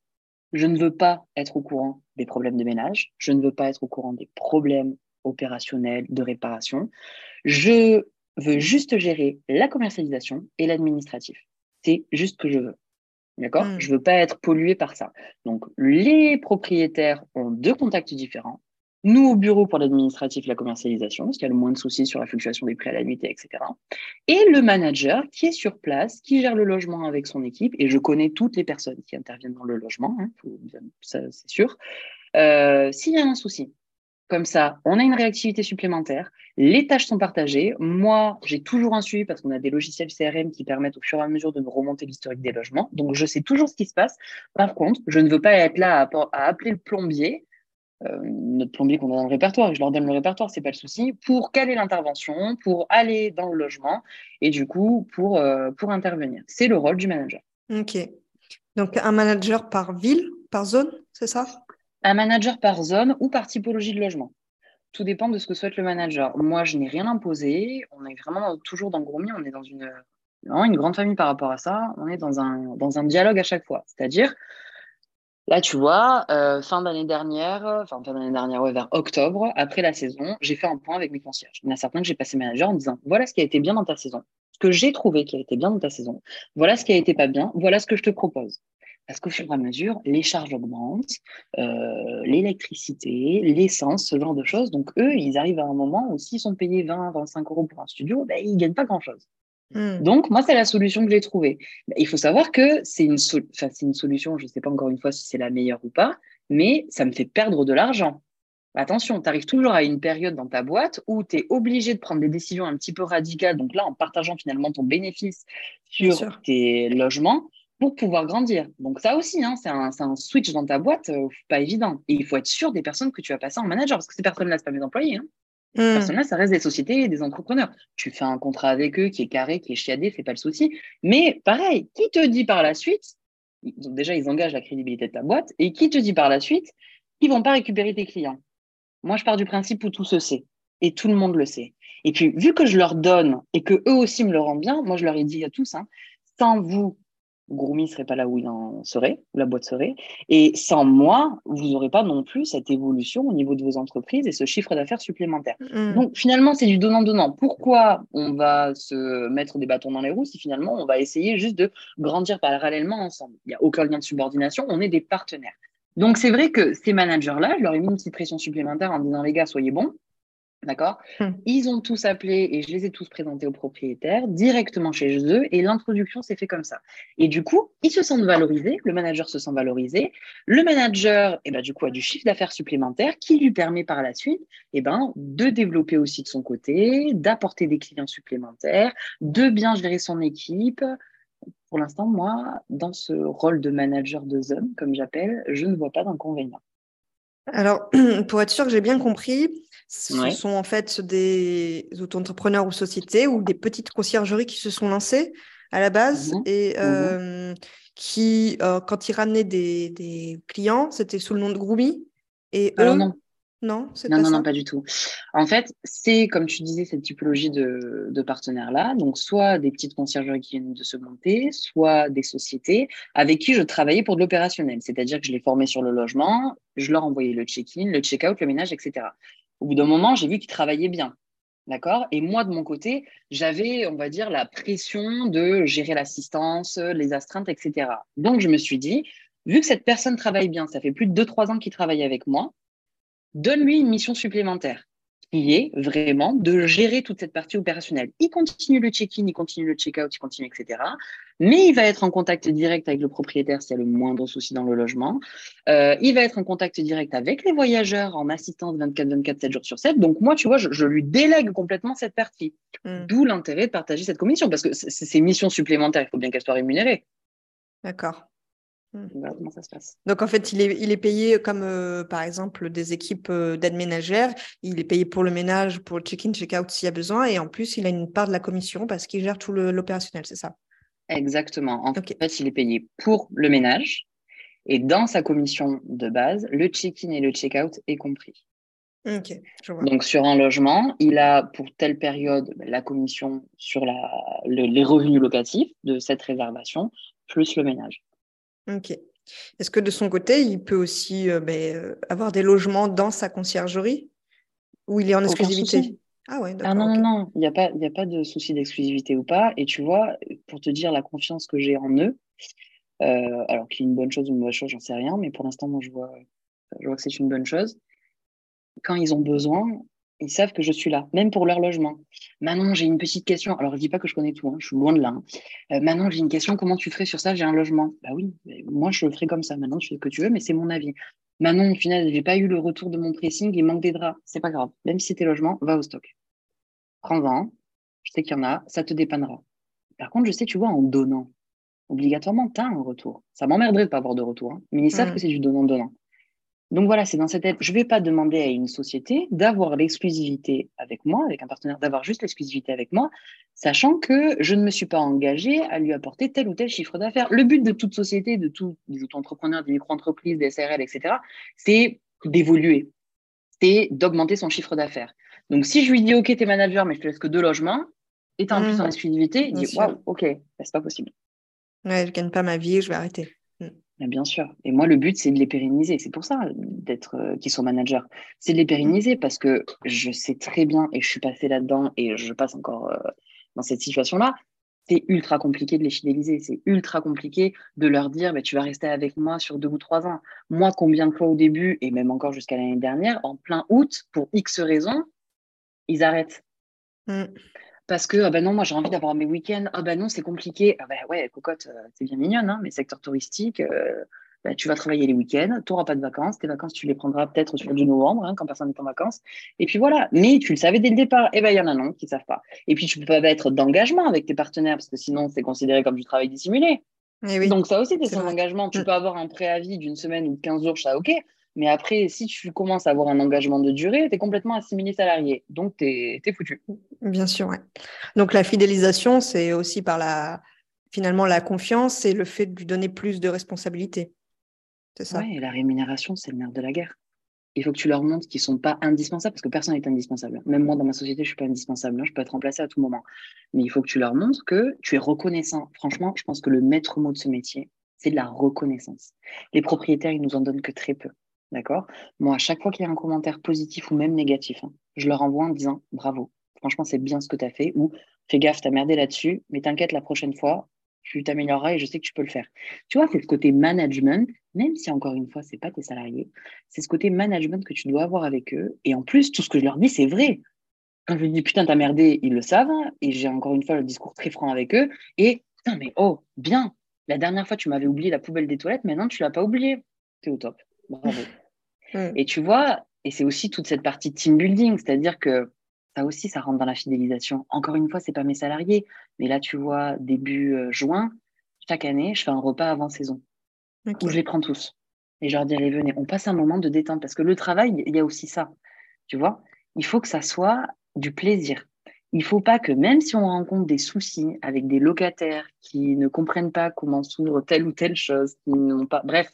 je ne veux pas être au courant des problèmes de ménage, je ne veux pas être au courant des problèmes opérationnels de réparation. Je veux juste gérer la commercialisation et l'administratif. C'est juste ce que je veux. D'accord? Hmm. Je ne veux pas être pollué par ça. Donc, les propriétaires ont deux contacts différents. Nous, au bureau pour l'administratif, la commercialisation, parce qu'il y a le moins de soucis sur la fluctuation des prix à la nuitée, etc. Et le manager qui est sur place, qui gère le logement avec son équipe. Et je connais toutes les personnes qui interviennent dans le logement, hein, c'est sûr. Euh, s'il y a un souci, comme ça, on a une réactivité supplémentaire. Les tâches sont partagées. Moi, j'ai toujours un suivi parce qu'on a des logiciels CRM qui permettent au fur et à mesure de nous remonter l'historique des logements. Donc, je sais toujours ce qui se passe. Par contre, je ne veux pas être là à, appeler le plombier, notre plombier qu'on a dans le répertoire, je leur donne le répertoire, c'est pas le souci, pour caler l'intervention, pour aller dans le logement et du coup, pour, euh, pour intervenir. C'est le rôle du manager. Ok. Donc, un manager par ville, par zone, c'est ça? Un manager par zone ou par typologie de logement. Tout dépend de ce que souhaite le manager. Moi, je n'ai rien imposé. On est vraiment toujours dans Gourmi, on est dans une, une grande famille par rapport à ça. On est dans un, dans un dialogue à chaque fois. C'est-à-dire, là, tu vois, euh, fin d'année dernière, enfin fin d'année dernière, ouais, vers octobre, après la saison, j'ai fait un point avec mes concierges. Il y en a certains que j'ai passé manager en disant voilà ce qui a été bien dans ta saison, ce que j'ai trouvé qui a été bien dans ta saison, voilà ce qui a été pas bien, voilà ce que je te propose. Parce qu'au fur et à mesure, les charges augmentent, euh, l'électricité, l'essence, ce genre de choses. Donc, eux, ils arrivent à un moment où s'ils sont payés 20, 25 euros pour un studio, ben, ils ne gagnent pas grand-chose. Hmm. Donc, moi, c'est la solution que j'ai trouvée. Il faut savoir que c'est une, une solution, je ne sais pas encore une fois si c'est la meilleure ou pas, mais ça me fait perdre de l'argent. Attention, tu arrives toujours à une période dans ta boîte où tu es obligé de prendre des décisions un petit peu radicales. Donc là, en partageant finalement ton bénéfice sur tes logements, pour pouvoir grandir. Donc ça aussi, hein, c'est un, switch dans ta boîte, euh, pas évident. Et il faut être sûr des personnes que tu vas passer en manager, parce que ces personnes-là, ce pas mes employés. Hein. Ces hmm. personnes-là, ça reste des sociétés et des entrepreneurs. Tu fais un contrat avec eux qui est carré, qui est chiadé, c'est pas le souci. Mais pareil, qui te dit par la suite, donc déjà, ils engagent la crédibilité de ta boîte, et qui te dit par la suite qu'ils vont pas récupérer tes clients Moi, je pars du principe où tout se sait, et tout le monde le sait. Et puis, vu que je leur donne et que eux aussi me le rendent bien, moi, je leur ai dit à tous, hein, sans vous, Groumi ne serait pas là où il en serait, où la boîte serait. Et sans moi, vous n'aurez pas non plus cette évolution au niveau de vos entreprises et ce chiffre d'affaires supplémentaire. Mm. Donc finalement, c'est du donnant-donnant. Pourquoi on va se mettre des bâtons dans les roues si finalement on va essayer juste de grandir parallèlement ensemble? Il n'y a aucun lien de subordination, on est des partenaires. Donc c'est vrai que ces managers-là, je leur ai mis une petite pression supplémentaire en disant les gars, soyez bons, D'accord hmm. Ils ont tous appelé et je les ai tous présentés aux propriétaires directement chez eux et l'introduction s'est fait comme ça. Et du coup, ils se sentent valorisés, le manager se sent valorisé, le manager eh ben, du coup, a du chiffre d'affaires supplémentaire qui lui permet par la suite eh ben, de développer aussi de son côté, d'apporter des clients supplémentaires, de bien gérer son équipe. Pour l'instant, moi, dans ce rôle de manager de zone, comme j'appelle, je ne vois pas d'inconvénient. Alors, [clears throat] pour être sûr que j'ai bien compris, ce sont en fait des auto-entrepreneurs ou sociétés ou des petites conciergeries qui se sont lancées à la base mmh et mmh euh, qui, euh, quand ils ramenaient des, clients, c'était sous le nom de Groomy. Et Alors non. Non, c'est non, pas non, ça. non, pas du tout. En fait, c'est comme tu disais cette typologie de, de partenaires-là, donc soit des petites conciergeries qui viennent de se monter, soit des sociétés avec qui je travaillais pour de l'opérationnel, c'est-à-dire que je les formais sur le logement, je leur envoyais le check-in, le check-out, le ménage, etc. Au bout d'un moment, j'ai vu qu'ils travaillaient bien. D'accord? Et moi, de mon côté, j'avais, on va dire, la pression de gérer l'assistance, les astreintes, etc. Donc, je me suis dit, vu que cette personne travaille bien, ça fait plus de 2-3 ans qu'il travaille avec moi, donne-lui une mission supplémentaire qui est vraiment de gérer toute cette partie opérationnelle. Il continue le check-in, il continue le check-out, il continue, etc. Mais il va être en contact direct avec le propriétaire s'il y a le moindre souci dans le logement. Euh, il va être en contact direct avec les voyageurs en assistance 24-24, 7 jours sur 7. Donc moi, tu vois, je, lui délègue complètement cette partie. Hmm. D'où l'intérêt de partager cette commission, parce que ces missions supplémentaires, il faut bien qu'elles soient rémunérées. D'accord. Hmm. Voilà comment ça se passe. Donc en fait, il est, il est payé comme euh, par exemple des équipes euh, d'aide ménagère. Il est payé pour le ménage, pour le check-in, check-out s'il y a besoin. Et en plus, il a une part de la commission parce qu'il gère tout l'opérationnel, c'est ça? Exactement. En fait, il est payé pour le ménage. Et dans sa commission de base, le check-in et le check-out est compris. Donc sur un logement, il a pour telle période la commission sur la, les revenus locatifs de cette réservation, plus le ménage. Ok. Est-ce que de son côté, il peut aussi euh, ben, euh, avoir des logements dans sa conciergerie ou il est en exclusivité Ah ouais, Ah non, non, il n'y a, pas, a pas de souci d'exclusivité ou pas. Et tu vois, pour te dire la confiance que j'ai en eux, euh, alors qu'il y une bonne chose ou une mauvaise chose, j'en sais rien, mais pour l'instant, moi, je vois, je vois que c'est une bonne chose. Quand ils ont besoin, ils savent que je suis là, même pour leur logement. Manon, j'ai une petite question. Alors, je dis pas que je connais tout, hein, je suis loin de là. Hein. Euh, Manon, j'ai une question. Comment tu ferais sur ça? J'ai un logement. Bah oui, moi, je le ferais comme ça. Maintenant, tu fais ce que tu veux, mais c'est mon avis. Manon, au final, j'ai pas eu le retour de mon pressing, il manque des draps. C'est pas grave. Même si c'était logement, va au stock. Prends-en. Je sais qu'il y en a, ça te dépannera. Par contre, je sais, tu vois, en donnant, obligatoirement, tu as un retour. Ça m'emmerderait de pas avoir de retour, hein. mais ils savent mmh. que c'est du donnant-donnant. Donc voilà, c'est dans cette tête. Je ne vais pas demander à une société d'avoir l'exclusivité avec moi, avec un partenaire, d'avoir juste l'exclusivité avec moi, sachant que je ne me suis pas engagée à lui apporter tel ou tel chiffre d'affaires. Le but de toute société, de tous les auto-entrepreneurs, des micro-entreprises, des SRL, etc., c'est d'évoluer, c'est d'augmenter son chiffre d'affaires. Donc si je lui dis, OK, tu es manager, mais je te laisse que deux logements, et tu en plus en exclusivité, il dit, waouh, OK, bah, c'est pas possible. Ouais, je gagne pas ma vie, je vais arrêter. Bien sûr. Et moi, le but, c'est de les pérenniser. C'est pour ça d'être euh, qu'ils soient managers. C'est de les pérenniser parce que je sais très bien, et je suis passée là-dedans, et je passe encore euh, dans cette situation-là, c'est ultra compliqué de les fidéliser. C'est ultra compliqué de leur dire bah, tu vas rester avec moi sur deux ou trois ans. Moi, combien de fois au début, et même encore jusqu'à l'année dernière, en plein août, pour X raisons, ils arrêtent. Mm. Parce que, ah ben non, moi j'ai envie d'avoir mes week-ends. Ah ben non, c'est compliqué. Ah ben ouais, cocotte, euh, c'est bien mignonne, hein, mais secteur touristique, euh, ben, tu vas travailler les week-ends, tu n'auras pas de vacances. Tes vacances, tu les prendras peut-être sur du novembre, hein, quand personne n'est en vacances. Et puis voilà. Mais tu le savais dès le départ. Et eh ben il y en a non qui ne savent pas. Et puis tu peux pas être d'engagement avec tes partenaires, parce que sinon, c'est considéré comme du travail dissimulé. Eh Donc ça aussi, c'est un engagement. Tu mm. peux avoir un préavis d'une semaine ou de 15 jours, ça ok. Mais après, si tu commences à avoir un engagement de durée, tu es complètement assimilé salarié. Donc, tu es, foutu. Bien sûr, oui. Donc, la fidélisation, c'est aussi par la, finalement, la confiance et le fait de lui donner plus de responsabilités. C'est ça Oui, et la rémunération, c'est le nerf de la guerre. Il faut que tu leur montres qu'ils ne sont pas indispensables, parce que personne n'est indispensable. Même moi, dans ma société, je ne suis pas indispensable. Hein. Je peux être remplacé à tout moment. Mais il faut que tu leur montres que tu es reconnaissant. Franchement, je pense que le maître mot de ce métier, c'est de la reconnaissance. Les propriétaires, ils nous en donnent que très peu. D'accord? Moi, à chaque fois qu'il y a un commentaire positif ou même négatif, hein, je leur envoie en disant bravo. Franchement, c'est bien ce que tu as fait. Ou fais gaffe, tu as merdé là-dessus, mais t'inquiète, la prochaine fois, tu t'amélioreras et je sais que tu peux le faire. Tu vois, c'est ce côté management, même si encore une fois, ce n'est pas tes salariés, c'est ce côté management que tu dois avoir avec eux. Et en plus, tout ce que je leur dis, c'est vrai. Quand je dis putain, t'as merdé, ils le savent. Et j'ai encore une fois le discours très franc avec eux. Et putain, mais oh, bien. La dernière fois, tu m'avais oublié la poubelle des toilettes, maintenant, tu l'as pas oublié. Tu es au top. Bravo. Mm. Et tu vois, et c'est aussi toute cette partie team building, c'est-à-dire que ça aussi, ça rentre dans la fidélisation. Encore une fois, c'est pas mes salariés, mais là, tu vois, début euh, juin, chaque année, je fais un repas avant saison où je les prends tous. Et je leur dis, allez, venez, on passe un moment de détente parce que le travail, il y a aussi ça. Tu vois, il faut que ça soit du plaisir. Il faut pas que, même si on rencontre des soucis avec des locataires qui ne comprennent pas comment s'ouvre telle ou telle chose, qui n'ont pas, bref,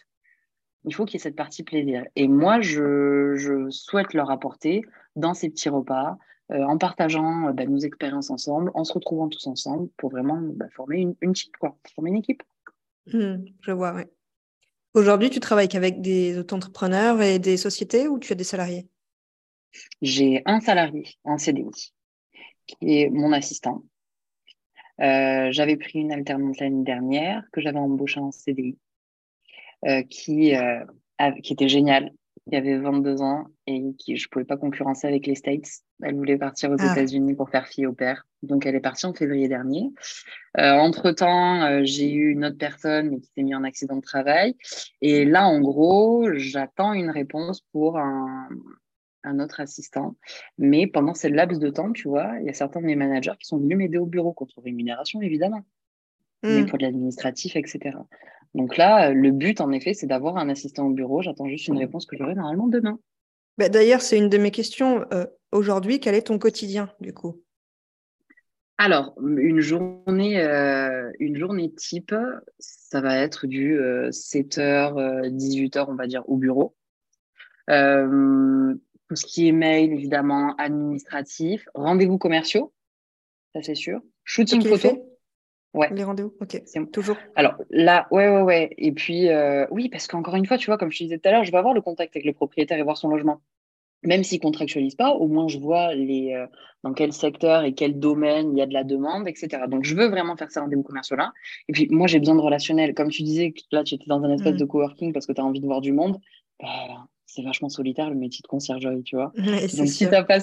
il faut qu'il y ait cette partie plaisir. Et moi, je, souhaite leur apporter dans ces petits repas, euh, en partageant euh, bah, nos expériences ensemble, en se retrouvant tous ensemble pour vraiment bah, former une, une quoi, former une équipe. Mmh, je vois, oui. Aujourd'hui, tu travailles qu'avec des auto-entrepreneurs et des sociétés ou tu as des salariés? J'ai un salarié en CDI qui est mon assistant. Euh, j'avais pris une alternante l'année dernière que j'avais embauché en CDI. Euh, qui, euh, qui était géniale, qui avait 22 ans et qui je pouvais pas concurrencer avec les States. Elle voulait partir aux ah. États-Unis pour faire fille au père. Donc elle est partie en février dernier. Euh, entre temps, j'ai eu une autre personne qui s'est mise en accident de travail. Et là, en gros, j'attends une réponse pour un, un, autre assistant. Mais pendant ce laps de temps, tu vois, il y a certains de mes managers qui sont venus m'aider au bureau contre rémunération, évidemment mais mmh. pour l'administratif, etc. Donc là, le but, en effet, c'est d'avoir un assistant au bureau. J'attends juste une réponse que j'aurai normalement demain. Bah, d'ailleurs, c'est une de mes questions. Euh, aujourd'hui, quel est ton quotidien, du coup? Alors, une journée, euh, une journée type, ça va être du 7h, 18h, on va dire, au bureau. tout ce qui est mail, évidemment, administratif, rendez-vous commerciaux, ça c'est sûr. Shooting photo. Ouais. Les rendez-vous, ok. C'est toujours. Alors là, ouais, ouais, ouais. Et puis, euh, oui, parce qu'encore une fois, tu vois, comme je te disais tout à l'heure, je vais avoir le contact avec le propriétaire et voir son logement. Même s'il ne contractualise pas, au moins je vois les, euh, dans quel secteur et quel domaine il y a de la demande, etc. Donc, je veux vraiment faire ces rendez-vous commerciaux-là. Et puis, moi, j'ai besoin de relationnel. Comme tu disais, là, tu étais dans un espace mm. de coworking parce que tu as envie de voir du monde. Bah, c'est vachement solitaire le métier de conciergerie, tu vois. Donc, si tu n'as pas,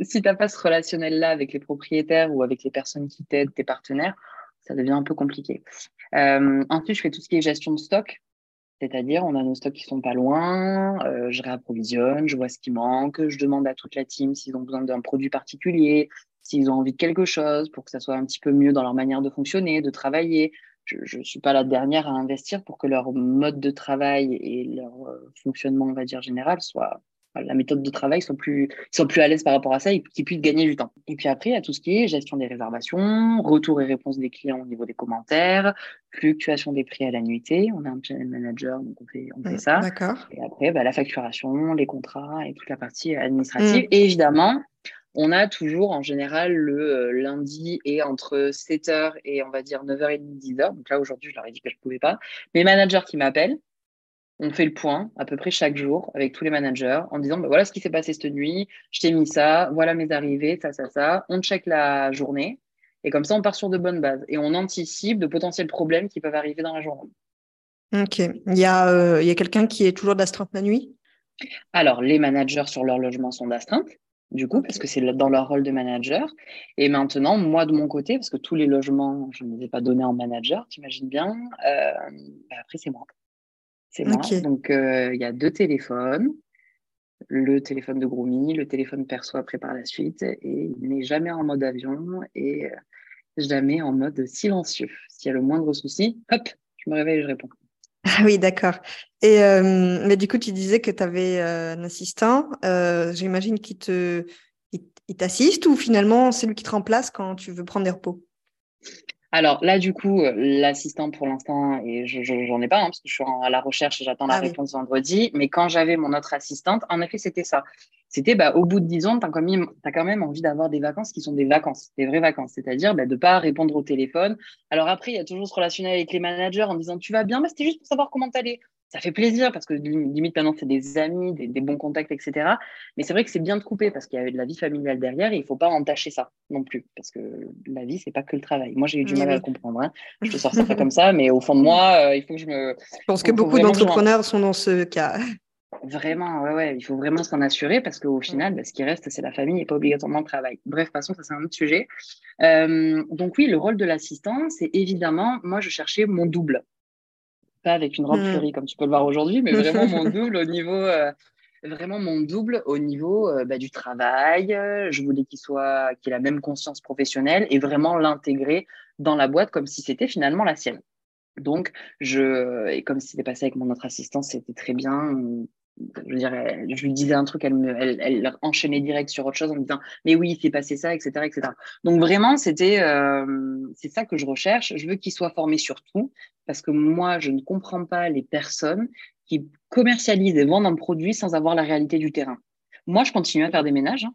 si pas ce relationnel-là avec les propriétaires ou avec les personnes qui t'aident, tes partenaires, ça devient un peu compliqué. Euh, ensuite, je fais tout ce qui est gestion de stock. C'est-à-dire, on a nos stocks qui sont pas loin, euh, je réapprovisionne, je vois ce qui manque, je demande à toute la team s'ils ont besoin d'un produit particulier, s'ils ont envie de quelque chose pour que ça soit un petit peu mieux dans leur manière de fonctionner, de travailler. Je ne suis pas la dernière à investir pour que leur mode de travail et leur euh, fonctionnement, on va dire, général soit, la méthode de travail soit plus, soit plus à l'aise par rapport à ça et qu'ils puissent gagner du temps. Et puis après, il y a tout ce qui est gestion des réservations, retour et réponse des clients au niveau des commentaires, fluctuation des prix à la nuitée. On a un channel manager, donc on fait, on fait ça. Et après, bah, la facturation, les contrats et toute la partie administrative. Mm. Et évidemment, on a toujours en général le euh, lundi et entre 7h et on va dire 9h30, 10h. Donc là, aujourd'hui, je leur ai dit que je ne pouvais pas. Mes managers qui m'appellent, on fait le point à peu près chaque jour avec tous les managers en disant bah, voilà ce qui s'est passé cette nuit, je t'ai mis ça, voilà mes arrivées, ça, ça, ça. On check la journée et comme ça on part sur de bonnes bases et on anticipe de potentiels problèmes qui peuvent arriver dans la journée. Ok. Il y a, euh, il y a quelqu'un qui est toujours d'astreinte la nuit? Alors, les managers sur leur logement sont d'astreinte du coup, parce que c'est dans leur rôle de manager. Et maintenant, moi, de mon côté, parce que tous les logements, je ne les ai pas donnés en manager, tu imagines bien, euh, bah, après, c'est moi. C'est moi. Donc, euh, il y a deux téléphones. Le téléphone de Groomy, le téléphone perso après par la suite. Et il n'est jamais en mode avion et euh, jamais en mode silencieux. S'il y a le moindre souci, hop, je me réveille et je réponds. Ah oui, d'accord. Et euh, mais du coup, tu disais que tu avais un assistant. J'imagine qu'il te, il t'assiste ou finalement c'est lui qui te remplace quand tu veux prendre des repos? Alors là, du coup, euh, l'assistant pour l'instant, et je n'en ai pas, hein, parce que je suis à la recherche et j'attends la ah réponse vendredi. Mais quand j'avais mon autre assistante, en effet, c'était ça. C'était bah, au bout de 10 ans, tu as, quand même envie d'avoir des vacances qui sont des vacances, des vraies vacances. C'est-à-dire bah, de ne pas répondre au téléphone. Alors après, il y a toujours ce relationnel avec les managers en disant Tu vas bien mais C'était juste pour savoir comment tu allais ça fait plaisir parce que limite maintenant c'est des amis, des, bons contacts, etc. Mais c'est vrai que c'est bien de couper parce qu'il y a de la vie familiale derrière et il faut pas entacher ça non plus parce que la vie c'est pas que le travail. Moi j'ai eu du mal à le comprendre. Hein. Je te sors ça [laughs] comme ça, mais au fond de moi, euh, il faut que je me. Je pense que beaucoup d'entrepreneurs sont dans ce cas. Vraiment, ouais, ouais, il faut vraiment s'en assurer parce qu'au final, bah, ce qui reste, c'est la famille et pas obligatoirement le travail. Bref, façon, ça c'est un autre sujet. Euh, donc oui, le rôle de l'assistant, c'est évidemment, moi je cherchais mon double avec une robe mmh. comme tu peux le voir aujourd'hui, mais vraiment mon [laughs] double au niveau, euh, vraiment mon double au niveau euh, bah, du travail. Je voulais qu'il soit, qu'il ait la même conscience professionnelle et vraiment l'intégrer dans la boîte comme si c'était finalement la sienne. Donc, je, et comme c'était passé avec mon autre assistante, c'était très bien je lui disais un truc, elle, enchaînait direct sur autre chose en me disant, mais oui, il s'est passé ça, etc., etc. Donc vraiment, c'était, euh, c'est ça que je recherche. Je veux qu'il soit formé sur tout, parce que moi, je ne comprends pas les personnes qui commercialisent et vendent un produit sans avoir la réalité du terrain. Moi, je continue à faire des ménages. Hein.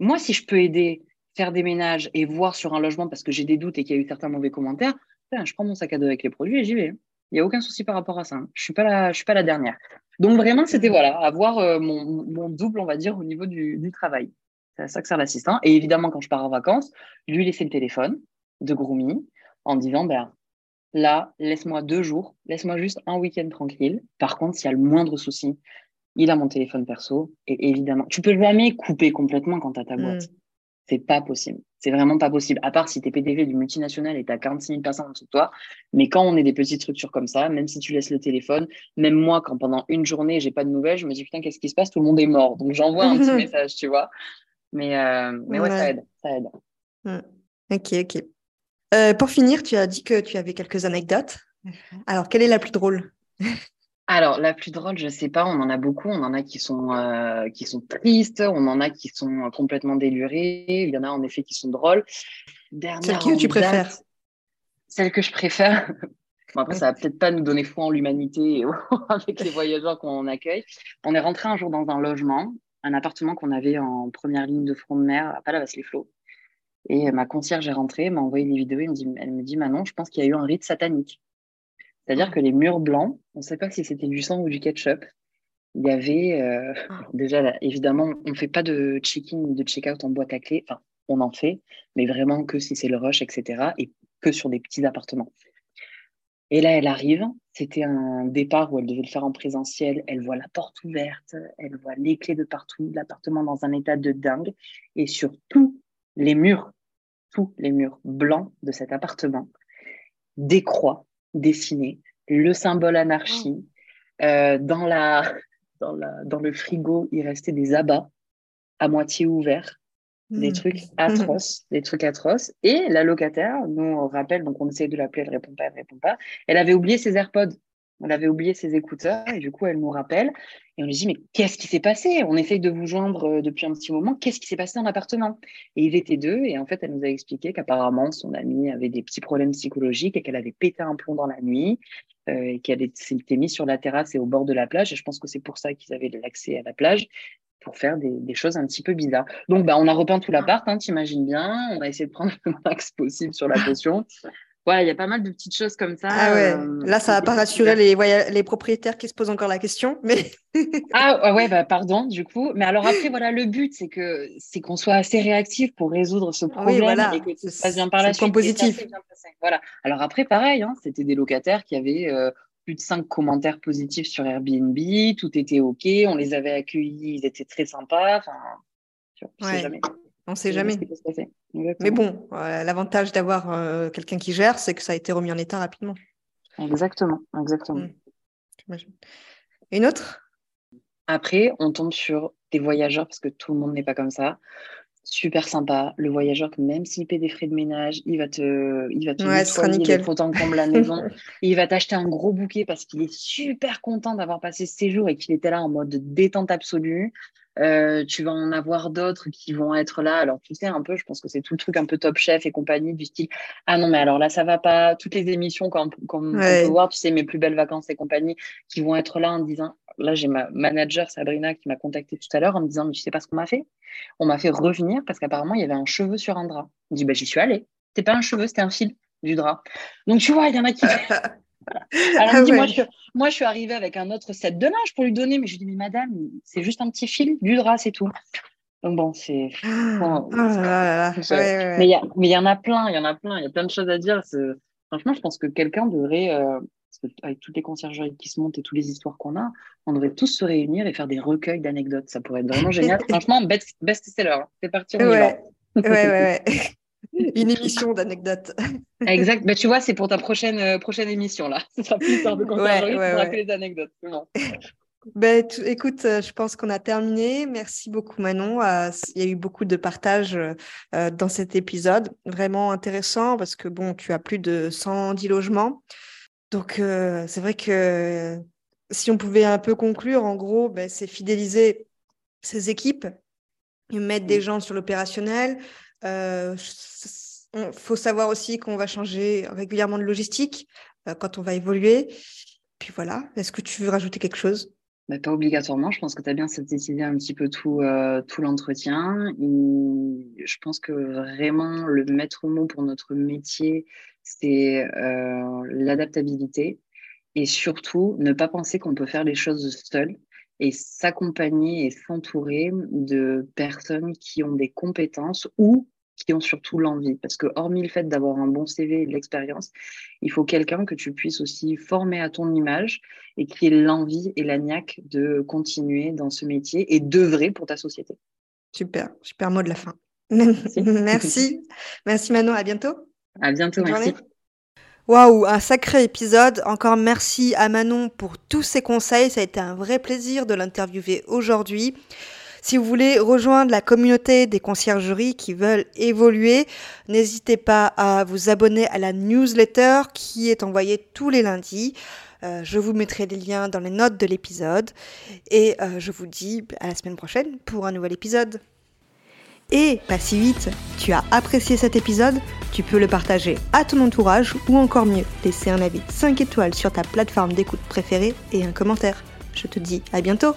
Moi, si je peux aider, faire des ménages et voir sur un logement parce que j'ai des doutes et qu'il y a eu certains mauvais commentaires, je prends mon sac à dos avec les produits et j'y vais. Il n'y a aucun souci par rapport à ça. Hein. Je suis pas je suis pas la dernière. Donc vraiment, c'était voilà, avoir euh, mon, double, on va dire, au niveau du, travail. C'est à ça que sert l'assistant. Et évidemment, quand je pars en vacances, lui laisser le téléphone de Groomy en disant, ben, là, laisse-moi deux jours, laisse-moi juste un week-end tranquille. Par contre, s'il y a le moindre souci, il a mon téléphone perso. Et évidemment, tu peux jamais couper complètement quand tu as ta boîte. Mm. C'est pas possible. C'est vraiment pas possible. À part si tu es PDV du multinational et tu as 46 000 personnes en dessous de toi. Mais quand on est des petites structures comme ça, même si tu laisses le téléphone, même moi, quand pendant une journée, j'ai pas de nouvelles, je me dis putain, qu'est-ce qui se passe? Tout le monde est mort. Donc j'envoie un petit [laughs] message, tu vois. Mais, euh, mais ouais, ça aide. Ça aide. Ok, ok. Euh, pour finir, tu as dit que tu avais quelques anecdotes. Alors, quelle est la plus drôle? Alors, la plus drôle, je sais pas, on en a beaucoup. On en a qui sont, euh, qui sont tristes, on en a qui sont complètement délurés, il y en a en effet qui sont drôles. Celle que tu préfères? Celle que je préfère [laughs] Bon, après, ça va peut-être pas nous donner foi en l'humanité [laughs] avec les voyageurs qu'on accueille. On est rentré un jour dans un logement, un appartement qu'on avait en première ligne de front de mer à Palavas-les-Flots. Et ma concierge est rentrée, m'a envoyé des vidéos, elle me dit, elle me dit Manon, je pense qu'il y a eu un rite satanique. C'est-à-dire que les murs blancs, on ne sait pas si c'était du sang ou du ketchup. Il y avait, euh, ah. [laughs] déjà, évidemment, on ne fait pas de check-in ou de check-out en boîte à clé. Enfin, on en fait, mais vraiment que si c'est le rush, etc. Et que sur des petits appartements. Et là, elle arrive. C'était un départ où elle devait le faire en présentiel. Elle voit la porte ouverte, elle voit les clés de partout, l'appartement dans un état de dingue. Et sur tous les murs, tous les murs blancs de cet appartement, des croix dessinées, le symbole anarchie. Euh, dans, la, dans, la, dans le frigo, il restait des abats à moitié ouverts des mmh. trucs atroces, [laughs] des trucs atroces. Et la locataire nous rappelle, donc on essaie de l'appeler, elle répond pas, elle répond pas. Elle avait oublié ses AirPods, elle avait oublié ses écouteurs, et du coup elle nous rappelle. Et on lui dit mais qu'est-ce qui s'est passé? On essaye de vous joindre euh, depuis un petit moment. Qu'est-ce qui s'est passé dans l'appartement? Et il était deux, et en fait elle nous a expliqué qu'apparemment son amie avait des petits problèmes psychologiques et qu'elle avait pété un plomb dans la nuit. Euh, et qu'elle s'était mise sur la terrasse et au bord de la plage. Et je pense que c'est pour ça qu'ils avaient l'accès à la plage pour faire des, choses un petit peu bizarres. Donc, bah, on a repeint tout l'appart, hein, t'imagines bien. On a essayé de prendre [laughs] le max possible sur la potion. Voilà, il y a pas mal de petites choses comme ça. Ah ouais. Euh, Là, ça va pas rassurer les, les propriétaires qui se posent encore la question, mais. [laughs] ah ouais, bah, pardon, du coup. Mais alors après, voilà, le but, c'est que c'est qu'on soit assez réactif pour résoudre ce problème voilà. et que tout se passe bien par la suite. positif. Voilà. Alors après, pareil, hein, c'était des locataires qui avaient euh, plus de cinq commentaires positifs sur Airbnb, tout était OK, on les avait accueillis, ils étaient très sympas. Enfin, on sait jamais. On sait jamais. Mais bon, euh, l'avantage d'avoir euh, quelqu'un qui gère, c'est que ça a été remis en état rapidement. Exactement, exactement. Mmh. Une autre? Après, on tombe sur des voyageurs parce que tout le monde n'est pas comme ça super sympa. Le voyageur, même s'il paie des frais de ménage, il va te, il va te ouais, nettoyer autant comme la [laughs] maison. il va t'acheter un gros bouquet parce qu'il est super content d'avoir passé ce séjour et qu'il était là en mode détente absolue. Euh, tu vas en avoir d'autres qui vont être là. Alors, tu sais, un peu, je pense que c'est tout le truc un peu top chef et compagnie du style Ah non, mais alors là, ça va pas. Toutes les émissions, comme, comme on peut voir, tu sais, mes plus belles vacances et compagnie, qui vont être là en disant Là, j'ai ma manager Sabrina qui m'a contacté tout à l'heure en me disant Mais tu sais pas ce qu'on m'a fait? On m'a fait revenir parce qu'apparemment, il y avait un cheveu sur un drap. Je dit bah, J'y suis allée. C'était pas un cheveu, c'était un fil du drap. Donc, tu vois, il y en a qui. [laughs] [laughs] Alors, ah moi, je, moi, je suis arrivée avec un autre set de linge pour lui donner, mais je lui dis, mais madame, c'est juste un petit fil, du drap, c'est tout. Donc bon, c'est. Mais il y, en a plein, il y en a plein, il y a plein de choses à dire. Franchement, je pense que quelqu'un devrait, euh, avec toutes les conciergeries qui se montent et toutes les histoires qu'on a, on devrait tous se réunir et faire des recueils d'anecdotes. Ça pourrait être vraiment [laughs] génial. Franchement, best-seller. Hein. c'est parti, on y ouais, ouais, ouais. [laughs] [laughs] Une émission d'anecdotes. exact. Bah, tu vois, c'est pour ta prochaine, euh, prochaine émission, là. Ce sera plus tard de conciergerie ouais, ouais, les anecdotes. Ben, [laughs] écoute, euh, je pense qu'on a terminé. Merci beaucoup Manon. Euh, il y a eu beaucoup de partage dans cet épisode. Vraiment intéressant parce que bon, tu as plus de 110 logements. Donc c'est vrai que si on pouvait un peu conclure, en gros, ben, c'est fidéliser ces équipes, mettre des gens sur l'opérationnel, il euh, faut savoir aussi qu'on va changer régulièrement de logistique euh, quand on va évoluer. Puis voilà, est-ce que tu veux rajouter quelque chose? Bah, Pas obligatoirement, je pense que tu as bien synthétisé un petit peu tout, euh, l'entretien. Je pense que vraiment le maître mot pour notre métier, c'est l'adaptabilité et surtout ne pas penser qu'on peut faire les choses seul et s'accompagner et s'entourer de personnes qui ont des compétences ou qui ont surtout l'envie. Parce que hormis le fait d'avoir un bon CV et de l'expérience, il faut quelqu'un que tu puisses aussi former à ton image et qui ait l'envie et la niaque de continuer dans ce métier et d'œuvrer pour ta société. Super, super mot de la fin. merci. [laughs] merci Manon, à bientôt. À bientôt, merci. Waouh, un sacré épisode. Encore merci à Manon pour tous ses conseils. Ça a été un vrai plaisir de l'interviewer aujourd'hui. Si vous voulez rejoindre la communauté des conciergeries qui veulent évoluer, n'hésitez pas à vous abonner à la newsletter qui est envoyée tous les lundis. Euh, je vous mettrai les liens dans les notes de l'épisode et euh, je vous dis à la semaine prochaine pour un nouvel épisode. Et pas si vite, tu as apprécié cet épisode Tu peux le partager à ton entourage ou encore mieux, laisser un avis 5 étoiles sur ta plateforme d'écoute préférée et un commentaire. Je te dis à bientôt